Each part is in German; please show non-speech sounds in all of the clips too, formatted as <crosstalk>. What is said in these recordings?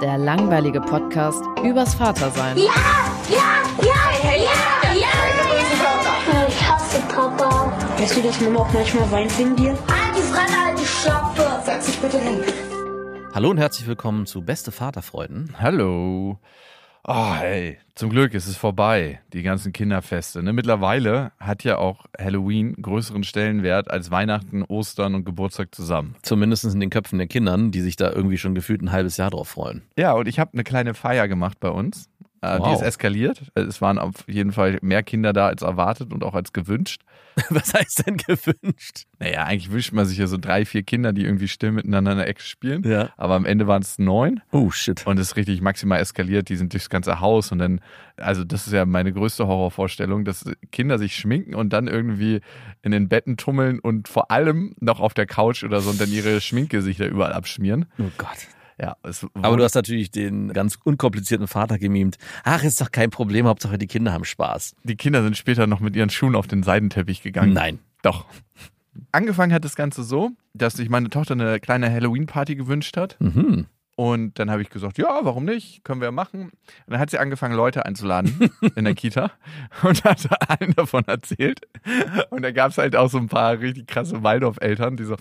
der langweilige Podcast übers Vatersein. Ja, ja, ja, ja, ja. Ich hasse Papa. Weißt du, dass Mama auch manchmal weint wegen dir? Halt die Fresse, halt die Schlappe. Setz dich bitte hin. Hallo und herzlich willkommen zu Beste Vaterfreuden. Hallo. Oh, hey, zum Glück ist es vorbei, die ganzen Kinderfeste. Ne? Mittlerweile hat ja auch Halloween größeren Stellenwert als Weihnachten, Ostern und Geburtstag zusammen. Zumindest in den Köpfen der Kindern, die sich da irgendwie schon gefühlt ein halbes Jahr drauf freuen. Ja, und ich habe eine kleine Feier gemacht bei uns. Äh, Die Wow. ist eskaliert. Es waren auf jeden Fall mehr Kinder da als erwartet und auch als gewünscht. <laughs> Was heißt denn gewünscht? Naja, eigentlich wünscht man sich ja so drei, vier Kinder, die irgendwie still miteinander in der Ecke spielen. Ja. Aber am Ende waren es neun. Oh shit. Und es ist richtig maximal eskaliert. Die sind durchs ganze Haus und dann, also das ist ja meine größte Horrorvorstellung, dass Kinder sich schminken und dann irgendwie in den Betten tummeln und vor allem noch auf der Couch oder so und dann ihre Schminkgesichter überall abschmieren. Oh Gott. Ja, es Aber du hast natürlich den ganz unkomplizierten Vater gemimt. Ach, ist doch kein Problem, Hauptsache die Kinder haben Spaß. die Kinder sind später noch mit ihren Schuhen auf den Seidenteppich gegangen. Nein. Doch. Angefangen hat das Ganze so, dass sich meine Tochter eine kleine Halloween-Party gewünscht hat. Mhm. Und dann habe ich gesagt, ja, warum nicht? Können wir machen. Und dann hat sie angefangen, Leute einzuladen in der Kita <laughs> und hat allen davon erzählt. Und da gab es halt auch so ein paar richtig krasse Waldorf-Eltern, die so,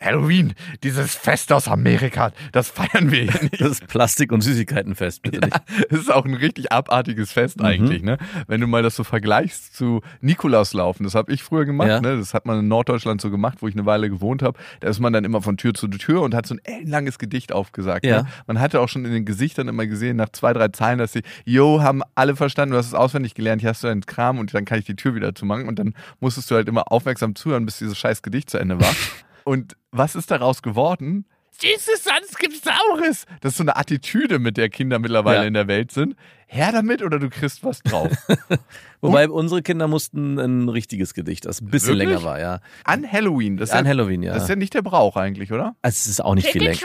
Halloween, dieses Fest aus Amerika, das feiern wir hier nicht. Das ist Plastik- und Süßigkeitenfest, bitte nicht. Es ist auch ein richtig abartiges Fest eigentlich, ne? Wenn du mal das so vergleichst zu Nikolauslaufen, das habe ich früher gemacht, Ja. ne? Das hat man in Norddeutschland so gemacht, wo ich eine Weile gewohnt habe. Da ist man dann immer von Tür zu Tür und hat so ein ellenlanges Gedicht aufgesagt. Ja. Ne? Man hatte auch schon in den Gesichtern immer gesehen, nach zwei, drei Zeilen, dass sie, yo, haben alle verstanden, du hast es auswendig gelernt, hier hast du deinen Kram und dann kann ich die Tür wieder zumachen. Und dann musstest du halt immer aufmerksam zuhören, bis dieses scheiß Gedicht zu Ende war. <laughs> und was ist daraus geworden? Jesus, sonst gibt's Saures. Das ist so eine Attitüde, mit der Kinder mittlerweile Ja. in der Welt sind. Her damit oder du kriegst was drauf. <laughs> Wobei unsere Kinder mussten ein richtiges Gedicht, das ein bisschen Wirklich? länger war, ja. An Halloween. Das ist An ja, Halloween, ja. Das ist ja nicht der Brauch eigentlich, oder? Also es ist auch nicht viel länger.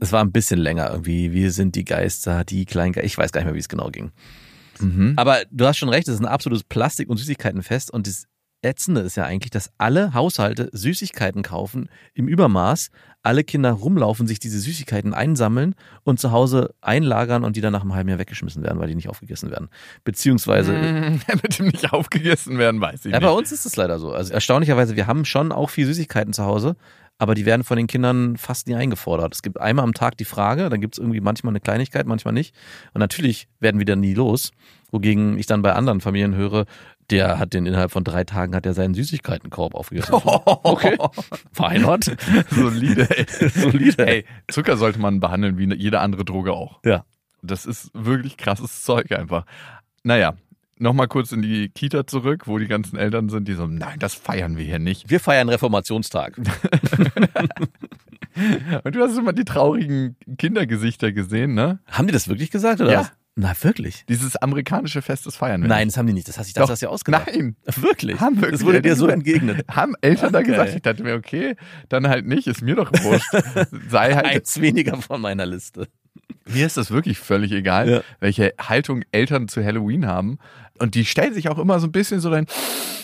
Es war ein bisschen länger irgendwie. Wir sind die Geister, die kleinen Geister. Ich weiß gar nicht mehr, wie es genau ging. Aber du hast schon recht, es ist ein absolutes Plastik- und Süßigkeitenfest. Und das Ätzende ist ja eigentlich, dass alle Haushalte Süßigkeiten kaufen im Übermaß. Alle Kinder rumlaufen, sich diese Süßigkeiten einsammeln und zu Hause einlagern und die dann nach einem halben Jahr weggeschmissen werden, weil die nicht aufgegessen werden. Beziehungsweise <laughs> mit dem nicht aufgegessen werden, weiß ich ja, bei nicht. uns ist es leider so. Also erstaunlicherweise, wir haben schon auch viel Süßigkeiten zu Hause, aber die werden von den Kindern fast nie eingefordert. Es gibt einmal am Tag die Frage, dann gibt es irgendwie manchmal eine Kleinigkeit, manchmal nicht. Und natürlich werden wir dann nie los. Wogegen ich dann bei anderen Familien höre, der hat den innerhalb von drei Tagen hat er seinen Süßigkeitenkorb aufgegessen. <laughs> Okay. Not? Solide, ey. <laughs> Solide. Ey, Zucker sollte man behandeln wie jede andere Droge auch. Ja. Das ist wirklich krasses Zeug einfach. Naja, nochmal kurz in die Kita zurück, wo die ganzen Eltern sind, die so, nein, das feiern wir hier nicht. Wir feiern Reformationstag. <laughs> Und du hast immer die traurigen Kindergesichter gesehen, ne? Haben die das wirklich gesagt oder Ja. was? Na, wirklich? Dieses amerikanische Fest, das feiern wir Nein, das haben die nicht. Das hast ich Doch. das hast du ja ausgedacht. Nein. Wirklich? Haben wirklich das wurde dir so entgegnet. Haben Eltern da Okay. gesagt, ich dachte mir, okay, dann halt nicht, ist mir doch wurscht. <laughs> Sei halt, Eins weniger von meiner Liste. mir ist das wirklich völlig egal, Ja. welche Haltung Eltern zu Halloween haben. Und die stellen sich auch immer so ein bisschen so ein,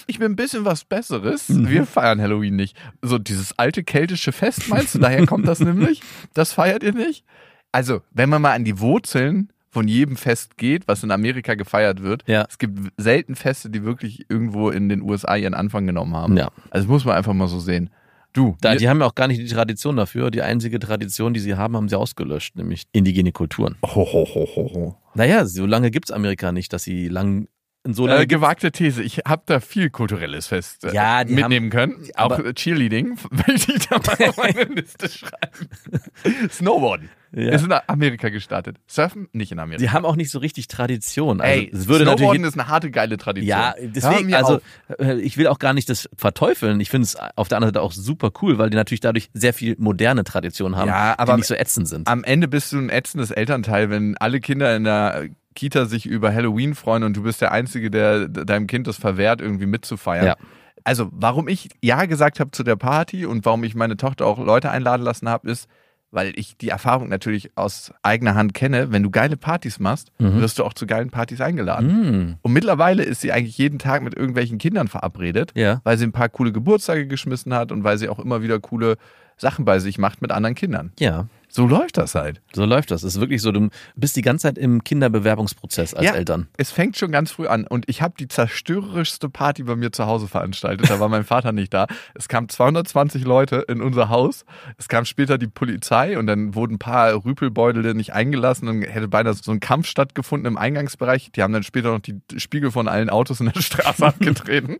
ich bin ein bisschen was Besseres. Mhm. Wir feiern Halloween nicht. So dieses alte keltische Fest, meinst du? Daher kommt das <laughs> nämlich? Das feiert ihr nicht? Also, wenn man mal an die Wurzeln von jedem Fest geht, was in Amerika gefeiert wird, Ja. es gibt selten Feste, die wirklich irgendwo in den USA ihren Anfang genommen haben. Ja. Also muss man einfach mal so sehen. Du, Da, die haben ja auch gar nicht die Tradition dafür. Die einzige Tradition, die sie haben, haben sie ausgelöscht, nämlich indigene Kulturen. ho, ho, ho, ho, ho. Naja, so lange gibt's Amerika nicht, dass sie lang so lange Äh, gewagte These. Ich habe da viel kulturelles Fest äh, Ja, die mitnehmen können. Auch Cheerleading, <laughs> möchte ich da mal auf meine Liste schreiben. <laughs> Snowboarden. Ja. Ist in Amerika gestartet. Surfen nicht in Amerika. Die haben auch nicht so richtig Tradition. Also, Ey, es würde Snowboarden ist eine harte, geile Tradition. Ja, deswegen, also auf. äh, ich will auch gar nicht das verteufeln. Ich finde es auf der anderen Seite auch super cool, weil die natürlich dadurch sehr viel moderne Traditionen haben, Ja, aber- die nicht so ätzend sind. am Ende bist du ein ätzendes Elternteil, wenn alle Kinder in der Kita sich über Halloween freuen und du bist der Einzige, der deinem Kind das verwehrt, irgendwie mitzufeiern. Ja. Also, warum ich Ja gesagt habe zu der Party und warum ich meine Tochter auch Leute einladen lassen habe, ist, weil ich die Erfahrung natürlich aus eigener Hand kenne, wenn du geile Partys machst, wirst du auch zu geilen Partys eingeladen. Mm, Und mittlerweile ist sie eigentlich jeden Tag mit irgendwelchen Kindern verabredet, ja. weil sie ein paar coole Geburtstage geschmissen hat und weil sie auch immer wieder coole Sachen bei sich macht mit anderen Kindern. Ja, So läuft das halt. so läuft das. Es ist wirklich so, du bist die ganze Zeit im Kinderbewerbungsprozess als Ja. Eltern. Es fängt schon ganz früh an und ich habe die zerstörerischste Party bei mir zu Hause veranstaltet. Da war mein Vater nicht da. Es kamen 220 Leute in unser Haus. Es kam später die Polizei und dann wurden ein paar Rüpelbeutel nicht eingelassen und hätte beinahe so ein Kampf stattgefunden im Eingangsbereich. Die haben dann später noch die Spiegel von allen Autos in der Straße <laughs> abgetreten.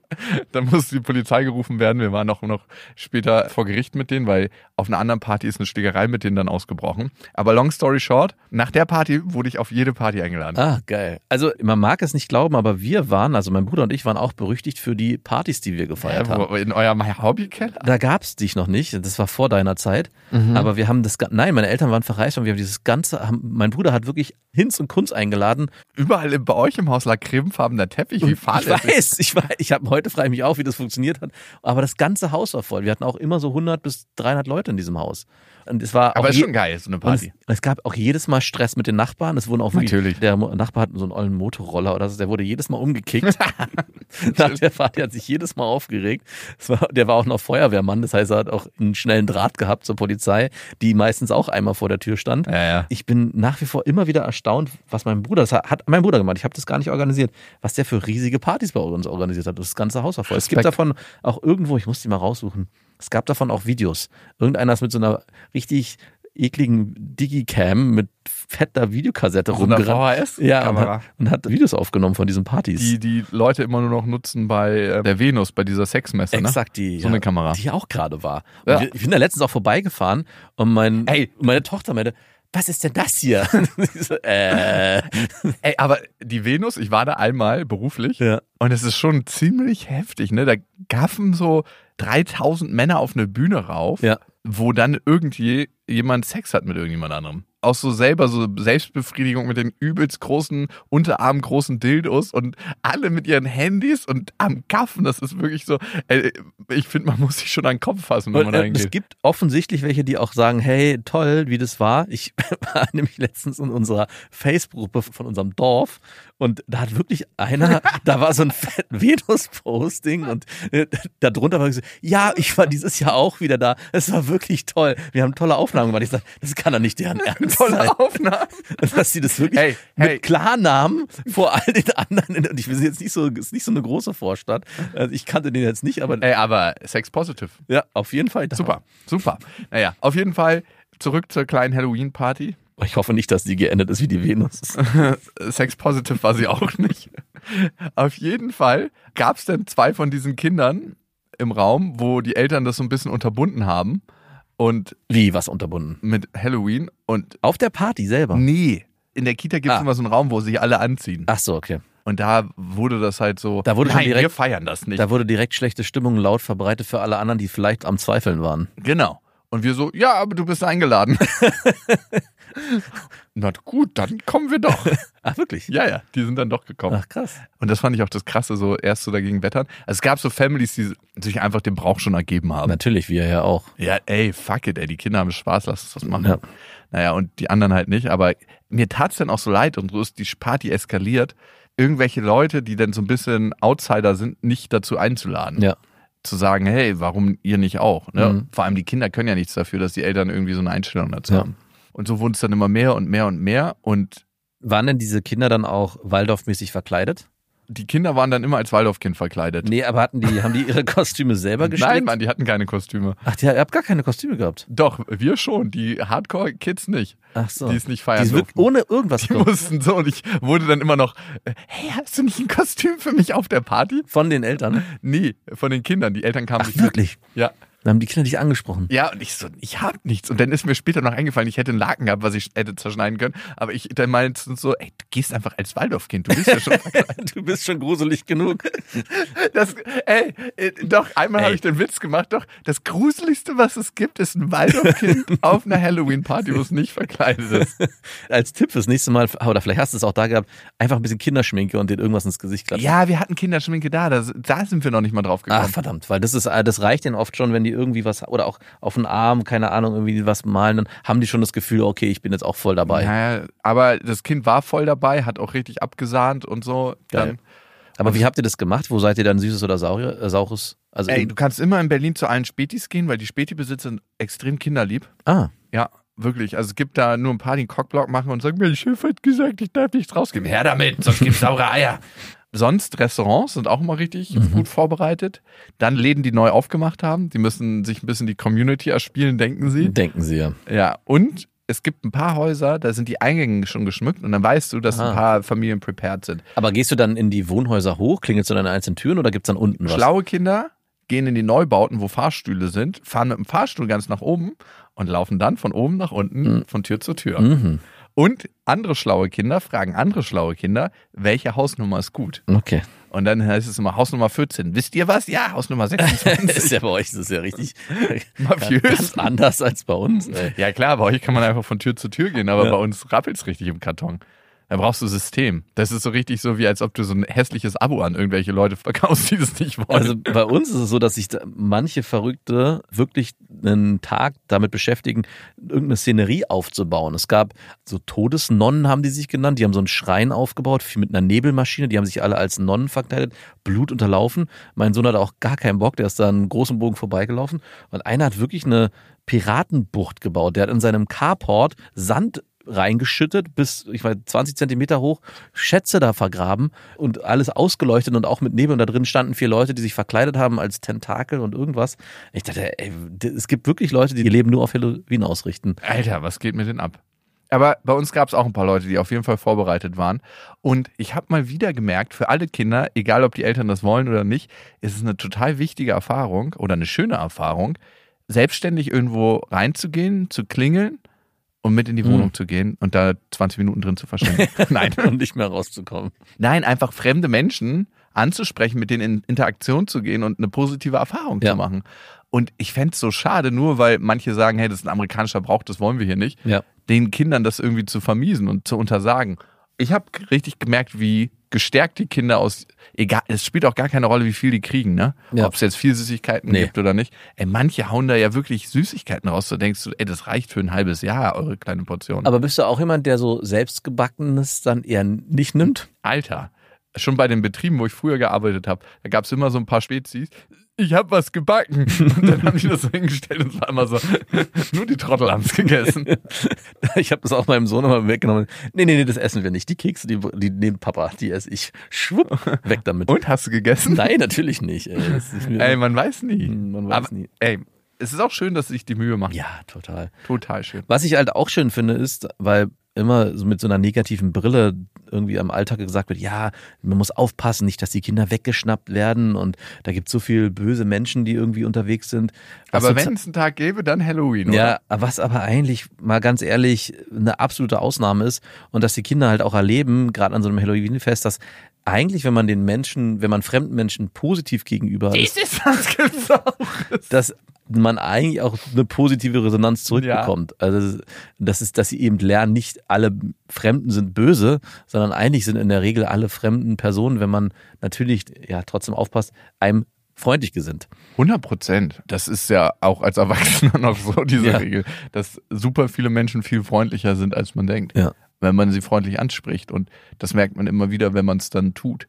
Dann musste die Polizei gerufen werden. Wir waren auch noch später vor Gericht mit denen, weil auf einer anderen Party ist eine Schlägerei mit denen dann ausgebrochen. Aber long story short, nach der Party wurde ich auf jede Party eingeladen. Ah, geil. Also man mag es nicht glauben, aber wir waren, also mein Bruder und ich waren auch berüchtigt für die Partys, die wir gefeiert Ja, haben. in eurem Hobbykeller? Da gab's dich noch nicht, das war vor deiner Zeit. Aber wir haben das, nein, meine Eltern waren verreist und wir haben dieses ganze, haben, mein Bruder hat wirklich Hinz und Kunz eingeladen. Überall bei euch im Haus lag cremefarbener Teppich. Wie ich fahrlässig. weiß, ich weiß, ich habe heute frage ich mich auch, wie das funktioniert hat. Aber das ganze Haus war voll. Wir hatten auch immer so 100 bis 300 Leute in diesem Haus. Und es war Aber ist schon geil, so eine und es, Party. es gab auch jedes Mal Stress mit den Nachbarn. Es wurden auch wirklich, Natürlich. Der Nachbar hat so einen ollen Motorroller oder so, der wurde jedes Mal umgekickt. <laughs> <laughs> Nach der Party hat sich jedes Mal aufgeregt. War, der war auch noch Feuerwehrmann, das heißt, er hat auch einen schnellen Draht gehabt zur Polizei, die meistens auch einmal vor der Tür stand. Ja, ja. Ich bin nach wie vor immer wieder erstaunt, was mein Bruder, das hat, hat mein Bruder gemacht, ich habe das gar nicht organisiert, was der für riesige Partys bei uns organisiert hat. Das ganze Haus war voll. Es gibt davon auch irgendwo, ich muss die mal raussuchen, es gab davon auch Videos. Irgendeiner ist mit so einer richtig ekligen Digicam mit fetter Videokassette rumgerannt. VHS Ja, und hat, und hat Videos aufgenommen von diesen Partys. Die die Leute immer nur noch nutzen bei äh, der Venus, bei dieser Sexmesse, ne? Exakt, die, So eine Kamera. die auch gerade war. Ja. wir- Ich bin da letztens auch vorbeigefahren und mein, Ey. meine Tochter meinte, was ist denn das hier? <laughs> So, äh, Ey, aber die Venus, ich war da einmal beruflich ja. und es ist schon ziemlich heftig, ne? Da gaffen so 3000 Männer auf eine Bühne rauf, Ja. wo dann irgendwie jemand Sex hat mit irgendjemand anderem. Auch so selber so Selbstbefriedigung mit den übelst großen, unterarmgroßen Dildos und alle mit ihren Handys und am Gaffen. Das ist wirklich so, ey, ich finde, man muss sich schon an den Kopf fassen, wenn man Und, da äh, es hingeht. gibt offensichtlich welche, die auch sagen, hey, toll, wie das war. Ich <laughs> war nämlich letztens in unserer Facebook-Gruppe von unserem Dorf und da hat wirklich einer, <laughs> da war so ein fett Venus-Posting und äh, da drunter war gesagt, ja, ich war dieses Jahr auch wieder da. Es war wirklich toll. Wir haben tolle Aufnahmen gemacht. Ich sag, das kann doch nicht deren <laughs> Ernst sein. Tolle Aufnahme. <laughs> dass sie das wirklich Hey, mit hey. Klarnamen vor all den anderen, und ich will jetzt nicht so, ist nicht so eine große Vorstadt, also ich kannte den jetzt nicht, aber Ey, aber Sex Positive. ja, auf jeden Fall. da. Super, super. Naja, auf jeden Fall zurück zur kleinen Halloween-Party. Ich hoffe nicht, dass die geendet ist wie die Venus. <laughs> Sex Positive war sie auch nicht. Auf jeden Fall gab es dann zwei von diesen Kindern im Raum, wo die Eltern das so ein bisschen unterbunden haben. Und Wie, was unterbunden? mit Halloween und Auf der Party selber. nee. In der Kita gibt es Ah. immer so einen Raum, wo sich alle anziehen. Ach so, okay. Und da wurde das halt so. Da wurde schon Nein, direkt- wir feiern das nicht. Da wurde direkt schlechte Stimmung laut verbreitet für alle anderen, die vielleicht am Zweifeln waren. Genau. Und wir so, ja, aber du bist eingeladen. <laughs> Na gut, dann kommen wir doch. <laughs> Ach, wirklich? Ja, ja, die sind dann doch gekommen. Ach, krass. Und das fand ich auch das Krasse, so erst so dagegen wettern. Also es gab so Families, die sich einfach dem Brauch schon ergeben haben. Natürlich, wir ja auch. Ja, ey, fuck it, ey, die Kinder haben Spaß, lass uns das machen. Ja. Naja, und die anderen halt nicht. Aber mir tat's dann auch so leid und so ist die Party eskaliert, irgendwelche Leute, die dann so ein bisschen Outsider sind, nicht dazu einzuladen. Ja. Zu sagen, hey, warum ihr nicht auch? Ne? Mhm. Vor allem die Kinder können ja nichts dafür, dass die Eltern irgendwie so eine Einstellung dazu Ja. haben. Und so wurden es dann immer mehr und mehr und mehr. Und Waren denn diese Kinder dann auch Waldorfmäßig verkleidet? Die Kinder waren dann immer als Waldorfkind verkleidet. Nee, aber hatten die, haben die ihre Kostüme selber gestrickt? <laughs> Nein, Mann, die hatten keine Kostüme. Ach, die, ihr habt gar keine Kostüme gehabt. Doch, wir schon. Die Hardcore-Kids nicht. Ach so. Die es nicht feiern Die durften. ohne irgendwas Die gekommen. mussten so und ich wurde dann immer noch, äh, hey, hast du nicht ein Kostüm für mich auf der Party? von den Eltern. Nee, von den Kindern. Die Eltern kamen Ach, nicht mit. wirklich? Ja. Dann haben die Kinder dich angesprochen. Ja, und ich so, ich hab nichts. Und dann ist mir später noch eingefallen, ich hätte einen Laken gehabt, was ich hätte zerschneiden können. Aber ich dann meinte so, ey, du gehst einfach als Waldorfkind. Du bist ja schon. <laughs> Du bist schon gruselig genug. Das, ey, äh, doch, einmal habe ich den Witz gemacht, doch, das Gruseligste, was es gibt, ist ein Waldorfkind <laughs> auf einer Halloween-Party, wo es nicht verkleidet ist. <laughs> Als Tipp fürs nächste Mal, oder vielleicht hast du es auch da gehabt, einfach ein bisschen Kinderschminke und dir irgendwas ins Gesicht klatschen. Ja, wir hatten Kinderschminke da, da, da sind wir noch nicht mal drauf Ach, gekommen. verdammt, weil das ist, das reicht denen oft schon, wenn die irgendwie was, oder auch auf den Arm, keine Ahnung, irgendwie was malen, dann haben die schon das Gefühl, okay, ich bin jetzt auch voll dabei. Naja, aber das Kind war voll dabei, hat auch richtig abgesahnt und so. Geil. Dann, Aber wie habt ihr das gemacht? Wo seid ihr dann süßes oder saure, äh, saures? Also ey, du kannst immer in Berlin zu allen Spätis gehen, weil die Späti-Besitzer sind extrem kinderlieb. ah, Ja, wirklich. Also es gibt da nur ein paar, die einen Cockblock machen und sagen, mein Chef hat gesagt, ich darf nichts rausgeben. Her damit, sonst gibt's saure Eier. <laughs> Sonst Restaurants sind auch immer richtig gut vorbereitet. Dann Läden, die neu aufgemacht haben, die müssen sich ein bisschen die Community erspielen, denken sie. denken sie ja. Ja, und es gibt ein paar Häuser, da sind die Eingänge schon geschmückt und dann weißt du, dass Ah. ein paar Familien prepared sind. Aber gehst du dann in die Wohnhäuser hoch, klingelst du deine einzelnen Türen oder gibt's dann unten was? Schlaue Kinder gehen in die Neubauten, wo Fahrstühle sind, fahren mit dem Fahrstuhl ganz nach oben und laufen dann von oben nach unten, von Tür zu Tür. Mhm. Und andere schlaue Kinder fragen andere schlaue Kinder, welche Hausnummer ist gut. Okay. Und dann heißt es immer Hausnummer 14. Wisst ihr was? Ja, Hausnummer 26. <laughs> ist ja bei euch, das ist ja richtig <laughs> Mafiös. anders als bei uns. ey. Ja klar, bei euch kann man einfach von Tür zu Tür gehen, aber Ja. bei uns rappelt's richtig im Karton. Da brauchst du System. Das ist so richtig so, wie als ob du so ein hässliches Abo an irgendwelche Leute verkaufst, die das nicht wollen. Also bei uns ist es so, dass sich da manche Verrückte wirklich einen Tag damit beschäftigen, irgendeine Szenerie aufzubauen. Es gab so Todesnonnen, haben die sich genannt. Die haben so einen Schrein aufgebaut mit einer Nebelmaschine. Die haben sich alle als Nonnen verkleidet, Blut unterlaufen. Mein Sohn hatte auch gar keinen Bock. Der ist da einen großen Bogen vorbeigelaufen. Und einer hat wirklich eine Piratenbucht gebaut. Der hat in seinem Carport Sand reingeschüttet, bis, ich weiß, 20 Zentimeter hoch, Schätze da vergraben und alles ausgeleuchtet und auch mit Nebel. Und da drin standen vier Leute, die sich verkleidet haben als Tentakel und irgendwas. Ich dachte, ey, es gibt wirklich Leute, die ihr Leben nur auf Halloween ausrichten. Alter, was geht mit denen ab? Aber bei uns gab es auch ein paar Leute, die auf jeden Fall vorbereitet waren. Und ich habe mal wieder gemerkt, für alle Kinder, egal ob die Eltern das wollen oder nicht, ist es eine total wichtige Erfahrung oder eine schöne Erfahrung, selbstständig irgendwo reinzugehen, zu klingeln und mit in die Mhm. Wohnung zu gehen und da 20 Minuten drin zu verschwinden. <laughs> Nein. Und nicht mehr rauszukommen. Nein, einfach fremde Menschen anzusprechen, mit denen in Interaktion zu gehen und eine positive Erfahrung Ja. zu machen. Und ich fänd's so schade, nur weil manche sagen, hey, das ist ein amerikanischer Brauch, das wollen wir hier nicht, Ja. den Kindern das irgendwie zu vermiesen und zu untersagen. Ich habe richtig gemerkt, wie gestärkt die Kinder aus, egal, es spielt auch gar keine Rolle, wie viel die kriegen, ne? Ja. Ob es jetzt viel Süßigkeiten Nee. gibt oder nicht. Ey, manche hauen da ja wirklich Süßigkeiten raus. Da denkst du, ey, das reicht für ein halbes Jahr, eure kleine Portion. Aber bist du auch jemand, der so selbstgebackenes dann eher nicht nimmt? Alter, schon bei den Betrieben, wo ich früher gearbeitet habe, da gab es immer so ein paar Spezies. Ich habe was gebacken. <laughs> Und dann haben die das so hingestellt und es war immer so, <laughs> nur die Trottel haben's gegessen. <laughs> Ich habe das auch meinem Sohn immer weggenommen. Nee, nee, nee, das essen wir nicht. Die Kekse, die, die nehmen Papa, die esse ich. Schwupp, weg damit. Und hast du gegessen? Nein, natürlich nicht. Ey, Ey, man weiß nie. Man weiß Aber, nie. Ey, es ist auch schön, dass sie sich die Mühe machen. Ja, total. Total schön. Was ich halt auch schön finde, ist, weil immer so mit so einer negativen Brille irgendwie am Alltag gesagt wird, ja, man muss aufpassen, nicht, dass die Kinder weggeschnappt werden und da gibt es so viele böse Menschen, die irgendwie unterwegs sind. Was Aber wenn es einen Tag gäbe, dann Halloween, oder? ja, was aber eigentlich mal ganz ehrlich eine absolute Ausnahme ist und dass die Kinder halt auch erleben, gerade an so einem Halloween-Fest, dass eigentlich, wenn man den Menschen, wenn man fremden Menschen positiv gegenüber ist, Dieses das gibt's auch. dass man eigentlich auch eine positive Resonanz zurückbekommt. Also das ist, dass sie eben lernen, nicht alle Fremden sind böse, sondern eigentlich sind in der Regel alle fremden Personen, wenn man natürlich ja trotzdem aufpasst, einem freundlich gesinnt. 100 Prozent. Das ist ja auch als Erwachsener <laughs> noch so, diese Ja. Regel, dass super viele Menschen viel freundlicher sind, als man denkt. Ja. Wenn man sie freundlich anspricht. Und das merkt man immer wieder, wenn man es dann tut.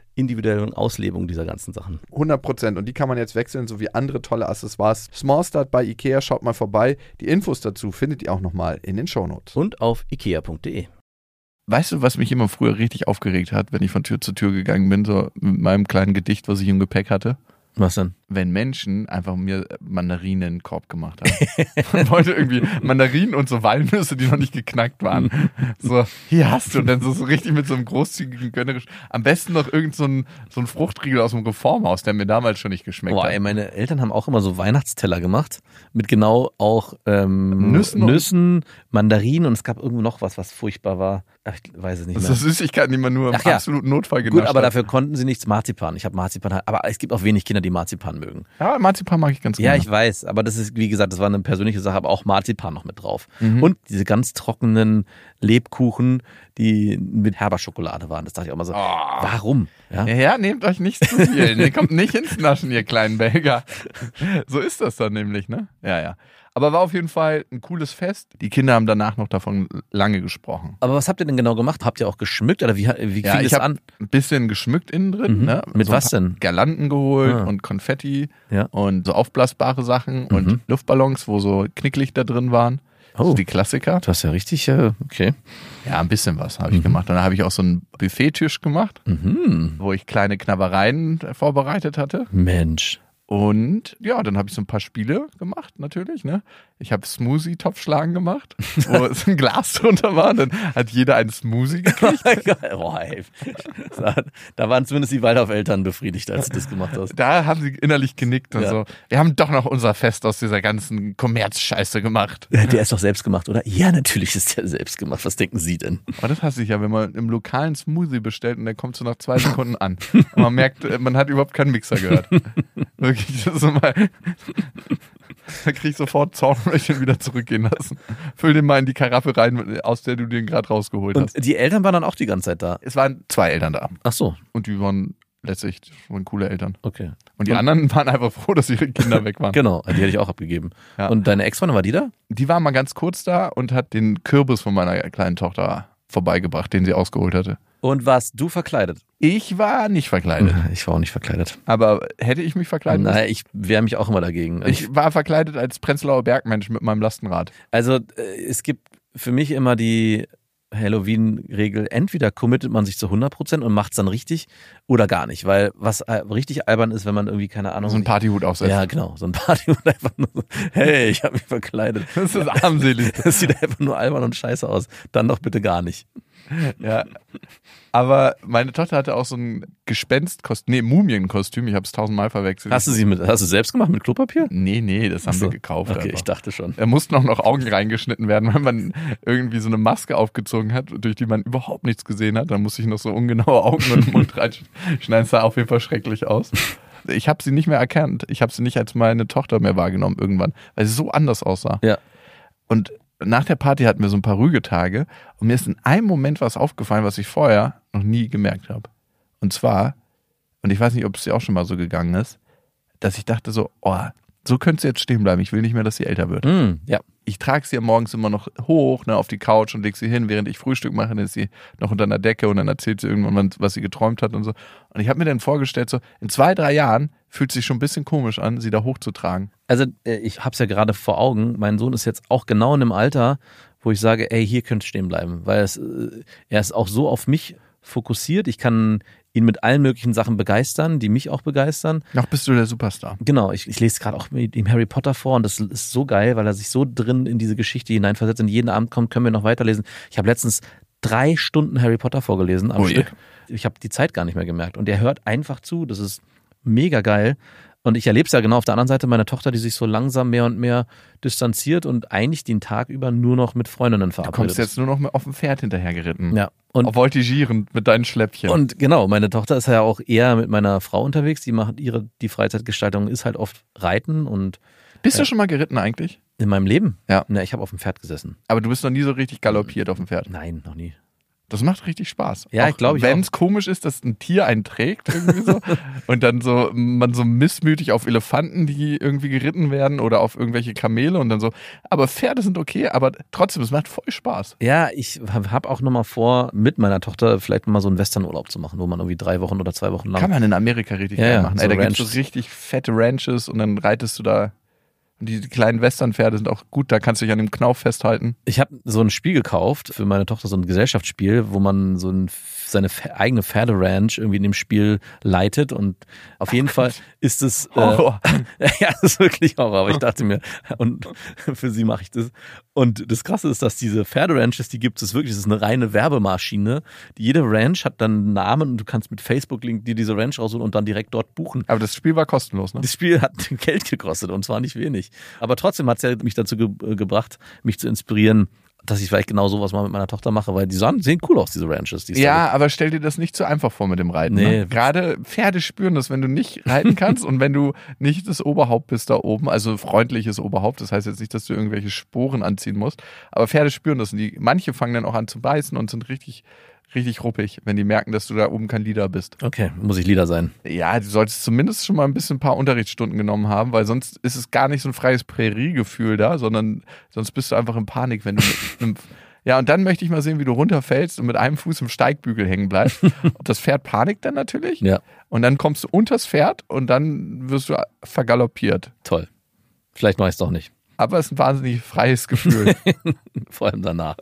individuellen Auslebung dieser ganzen Sachen. 100 Prozent. Und die kann man jetzt wechseln, sowie andere tolle Accessoires. Small Start bei Ikea, schaut mal vorbei. Die Infos dazu findet ihr auch nochmal in den Shownotes. Und auf ikea.de. Weißt du, was mich immer früher richtig aufgeregt hat, wenn ich von Tür zu Tür gegangen bin, so mit meinem kleinen Gedicht, was ich im Gepäck hatte? Was denn? Wenn Menschen einfach mir Mandarinen in den Korb gemacht haben. Man <laughs> wollte irgendwie Mandarinen und so Walnüsse, die noch nicht geknackt waren. So, hier hast du. Und dann so, so richtig mit so einem großzügigen Gönnerisch. Am besten noch irgend so ein, so ein Fruchtriegel aus dem Reformhaus, der mir damals schon nicht geschmeckt Boah, hat. ey, meine Eltern haben auch immer so Weihnachtsteller gemacht. Mit genau auch ähm, Nüssen Nüssen, Mandarinen und es gab irgendwo noch was, was furchtbar war. Ach, Ich weiß es nicht Das mehr. ist Süßigkeiten, die man nur im Ach ja. absoluten Notfall genascht Gut, aber hat. dafür konnten sie nichts Marzipan. Ich habe Marzipan halt, aber es gibt auch wenig Kinder, die Marzipan mögen. Ja, Marzipan mag ich ganz Ja, gerne. ich weiß, aber das ist, wie gesagt, das war eine persönliche Sache, aber auch Marzipan noch mit drauf. Mhm. Und diese ganz trockenen Lebkuchen, die mit herber Schokolade waren. Das dachte ich auch mal so, warum? Ja? Ja, ja, nehmt euch nicht zu viel. Ihr kommt nicht ins Naschen, ihr kleinen Belger. So ist das dann nämlich, ne? Ja, ja. Aber war auf jeden Fall ein cooles Fest. Die Kinder haben danach noch davon lange gesprochen. Aber was habt ihr denn genau gemacht? Habt ihr auch geschmückt oder wie, wie Ja, fing ich habe an? ein bisschen geschmückt innen drin. Mhm. Ne? Mit So was denn? Girlanden geholt Ah. und Konfetti Ja. und so aufblasbare Sachen Mhm. und Luftballons, wo so Knicklichter drin waren. Oh. So die Klassiker. Du hast ja richtig, äh, okay. Ja, ein bisschen was habe ich gemacht. Und dann habe ich auch so einen Buffettisch gemacht, Mhm. wo ich kleine Knabbereien vorbereitet hatte. Mensch. Und ja, dann habe ich so ein paar Spiele gemacht, natürlich. Ne? Ich habe Smoothie-Topfschlagen gemacht, wo <laughs> es ein Glas drunter war. Dann hat jeder einen Smoothie gekriegt. <laughs> Ey. Da waren zumindest die Waldorf-Eltern befriedigt, als du das gemacht hast. Da haben sie innerlich genickt und Ja. so. Wir haben doch noch unser Fest aus dieser ganzen Kommerzscheiße gemacht. Der ist doch selbst gemacht, oder? Ja, natürlich ist der selbst gemacht. Was denken Sie denn? Aber das hasse ich ja, wenn man im lokalen Smoothie bestellt und der kommt so nach zwei <laughs> Sekunden an. Und man merkt, man hat überhaupt keinen Mixer gehört. Wirklich, das ist immer. <laughs> Da krieg ich sofort Zorn und möchte ihn wieder zurückgehen lassen. Füll den mal in die Karaffe rein, aus der du den gerade rausgeholt hast. Und die Eltern waren dann auch die ganze Zeit da. Es waren zwei Eltern da. Ach so, Und die waren letztlich schon coole Eltern. okay. Und die anderen waren einfach froh, dass ihre Kinder weg waren. Genau, die hätte ich auch abgegeben. Ja. Und deine Ex-Freundin war die da? Die war mal ganz kurz da und hat den Kürbis von meiner kleinen Tochter vorbeigebracht, den sie ausgeholt hatte. Und warst du verkleidet? Ich war nicht verkleidet. <laughs> Ich war auch nicht verkleidet. Aber hätte ich mich verkleidet? Naja, ich wehre mich auch immer dagegen. Ich war verkleidet als Prenzlauer Bergmensch mit meinem Lastenrad. Also äh, es gibt für mich immer die Halloween-Regel, entweder committet man sich zu 100% und macht es dann richtig oder gar nicht. Weil was äh, richtig albern ist, wenn man irgendwie, keine Ahnung... So ein Partyhut aufsetzt. Ja, genau. So ein Party und <laughs> einfach nur so, hey, ich habe mich verkleidet. <laughs> Das ist armselig. Das sieht einfach nur albern und scheiße aus. Dann doch bitte gar nicht. ja. Aber meine Tochter hatte auch so ein Gespenstkostüm, nee, Mumienkostüm. Ich habe es tausendmal verwechselt. Hast du sie mit, hast du selbst gemacht mit Klopapier? Nee, nee, das haben so. wir gekauft. Okay, einfach. ich dachte schon. Da mussten auch noch Augen reingeschnitten werden, weil man irgendwie so eine Maske aufgezogen hat, durch die man überhaupt nichts gesehen hat. Dann musste ich noch so ungenaue Augen und Mund <laughs> reinschneiden. Es sah auf jeden Fall schrecklich aus. Ich habe sie nicht mehr erkannt. Ich habe sie nicht als meine Tochter mehr wahrgenommen irgendwann, weil sie so anders aussah. Ja. Und nach der Party hatten wir so ein paar Rügetage und mir ist in einem Moment was aufgefallen, was ich vorher noch nie gemerkt habe. Und zwar, und ich weiß nicht, ob es dir auch schon mal so gegangen ist, dass ich dachte so, oh, so könnte sie jetzt stehen bleiben. Ich will nicht mehr, dass sie älter wird. Hm, ja. Ich trage sie ja morgens immer noch hoch, ne, auf die Couch und leg sie hin, während ich Frühstück mache, dann ist sie noch unter einer Decke und dann erzählt sie irgendwann, was sie geträumt hat und so. Und ich habe mir dann vorgestellt, so in zwei, drei Jahren fühlt es sich schon ein bisschen komisch an, sie da hochzutragen. Also äh, ich habe es ja gerade vor Augen. Mein Sohn ist jetzt auch genau in einem Alter, wo ich sage, ey, hier könnte stehen bleiben, weil es, äh, er ist auch so auf mich fokussiert. Ich kann ihn mit allen möglichen Sachen begeistern, die mich auch begeistern. Noch bist du der Superstar. Genau, ich, ich lese gerade auch mit ihm Harry Potter vor und das ist so geil, weil er sich so drin in diese Geschichte hineinversetzt und jeden Abend kommt, können wir noch weiterlesen. Ich habe letztens drei Stunden Harry Potter vorgelesen am Oh je. Stück. Ich habe die Zeit gar nicht mehr gemerkt und er hört einfach zu. Das ist mega geil. Und ich erlebe es ja genau auf der anderen Seite meine Tochter, die sich so langsam mehr und mehr distanziert und eigentlich den Tag über nur noch mit Freundinnen Du verabredet. kommst jetzt nur noch mal auf dem Pferd hinterher geritten. ja. Und voltigierend mit deinen Schläppchen. Und genau, meine Tochter ist ja auch eher mit meiner Frau unterwegs. Die macht ihre, die Freizeitgestaltung ist halt oft Reiten und bist du schon mal geritten eigentlich? in meinem Leben. Ja. Na, ich habe auf dem Pferd gesessen. Aber du bist noch nie so richtig galoppiert auf dem Pferd. Nein, noch nie. Das macht richtig Spaß. Ja, ich glaube, ich Wenn es komisch ist, dass ein Tier einen trägt, irgendwie so, <laughs> und dann so, man so missmütig auf Elefanten, die irgendwie geritten werden oder auf irgendwelche Kamele und dann so, aber Pferde sind okay, aber trotzdem, es macht voll Spaß. Ja, ich habe auch nochmal vor, mit meiner Tochter vielleicht mal so einen Westernurlaub zu machen, wo man irgendwie drei Wochen oder zwei Wochen lang. Kann man in Amerika richtig Ja, geil ja, machen. so Ey, da gibt es so richtig fette Ranches und dann reitest du da. Die kleinen Westernpferde sind auch gut, da kannst du dich an dem Knauf festhalten. Ich habe so ein Spiel gekauft für meine Tochter, so ein Gesellschaftsspiel, wo man so ein, seine eigene Pferderanch irgendwie in dem Spiel leitet und auf jeden Fall ist es äh, Horror. <laughs> ja, das ist wirklich Horror, aber ich dachte mir und <laughs> für sie mache ich das und das krasse ist, dass diese Pferderanches, die gibt es wirklich, das ist eine reine Werbemaschine. Die, jede Ranch hat dann einen Namen und du kannst mit Facebook Link dir diese Ranch raussuchen und dann direkt dort buchen. Aber das Spiel war kostenlos, ne? Das Spiel hat <laughs> Geld gekostet und zwar nicht wenig. Aber trotzdem hat es ja mich dazu ge gebracht, mich zu inspirieren, dass ich vielleicht genau sowas mal mit meiner Tochter mache, weil die sahen, sehen cool aus, diese Ranches. Die Ja, aber stell dir das nicht so einfach vor mit dem Reiten. Nee. Ne? Gerade Pferde spüren das, wenn du nicht reiten kannst und wenn du nicht das Oberhaupt bist da oben, also freundliches Oberhaupt, das heißt jetzt nicht, dass du irgendwelche Sporen anziehen musst, aber Pferde spüren das und die, manche fangen dann auch an zu beißen und sind richtig, richtig ruppig, wenn die merken, dass du da oben kein Leader bist. Okay, muss ich Lieder sein. Ja, du solltest zumindest schon mal ein bisschen ein paar Unterrichtsstunden genommen haben, weil sonst ist es gar nicht so ein freies Präriegefühl da, sondern sonst bist du einfach in Panik, wenn du mit <laughs> einem ja, und dann möchte ich mal sehen, wie du runterfällst und mit einem Fuß im Steigbügel hängen bleibst. <laughs> Das Pferd panikt dann natürlich. Ja, Und dann kommst du unters Pferd und dann wirst du vergaloppiert. toll. Vielleicht mache ich es doch nicht. Aber es ist ein wahnsinnig freies Gefühl. <laughs> Vor allem danach.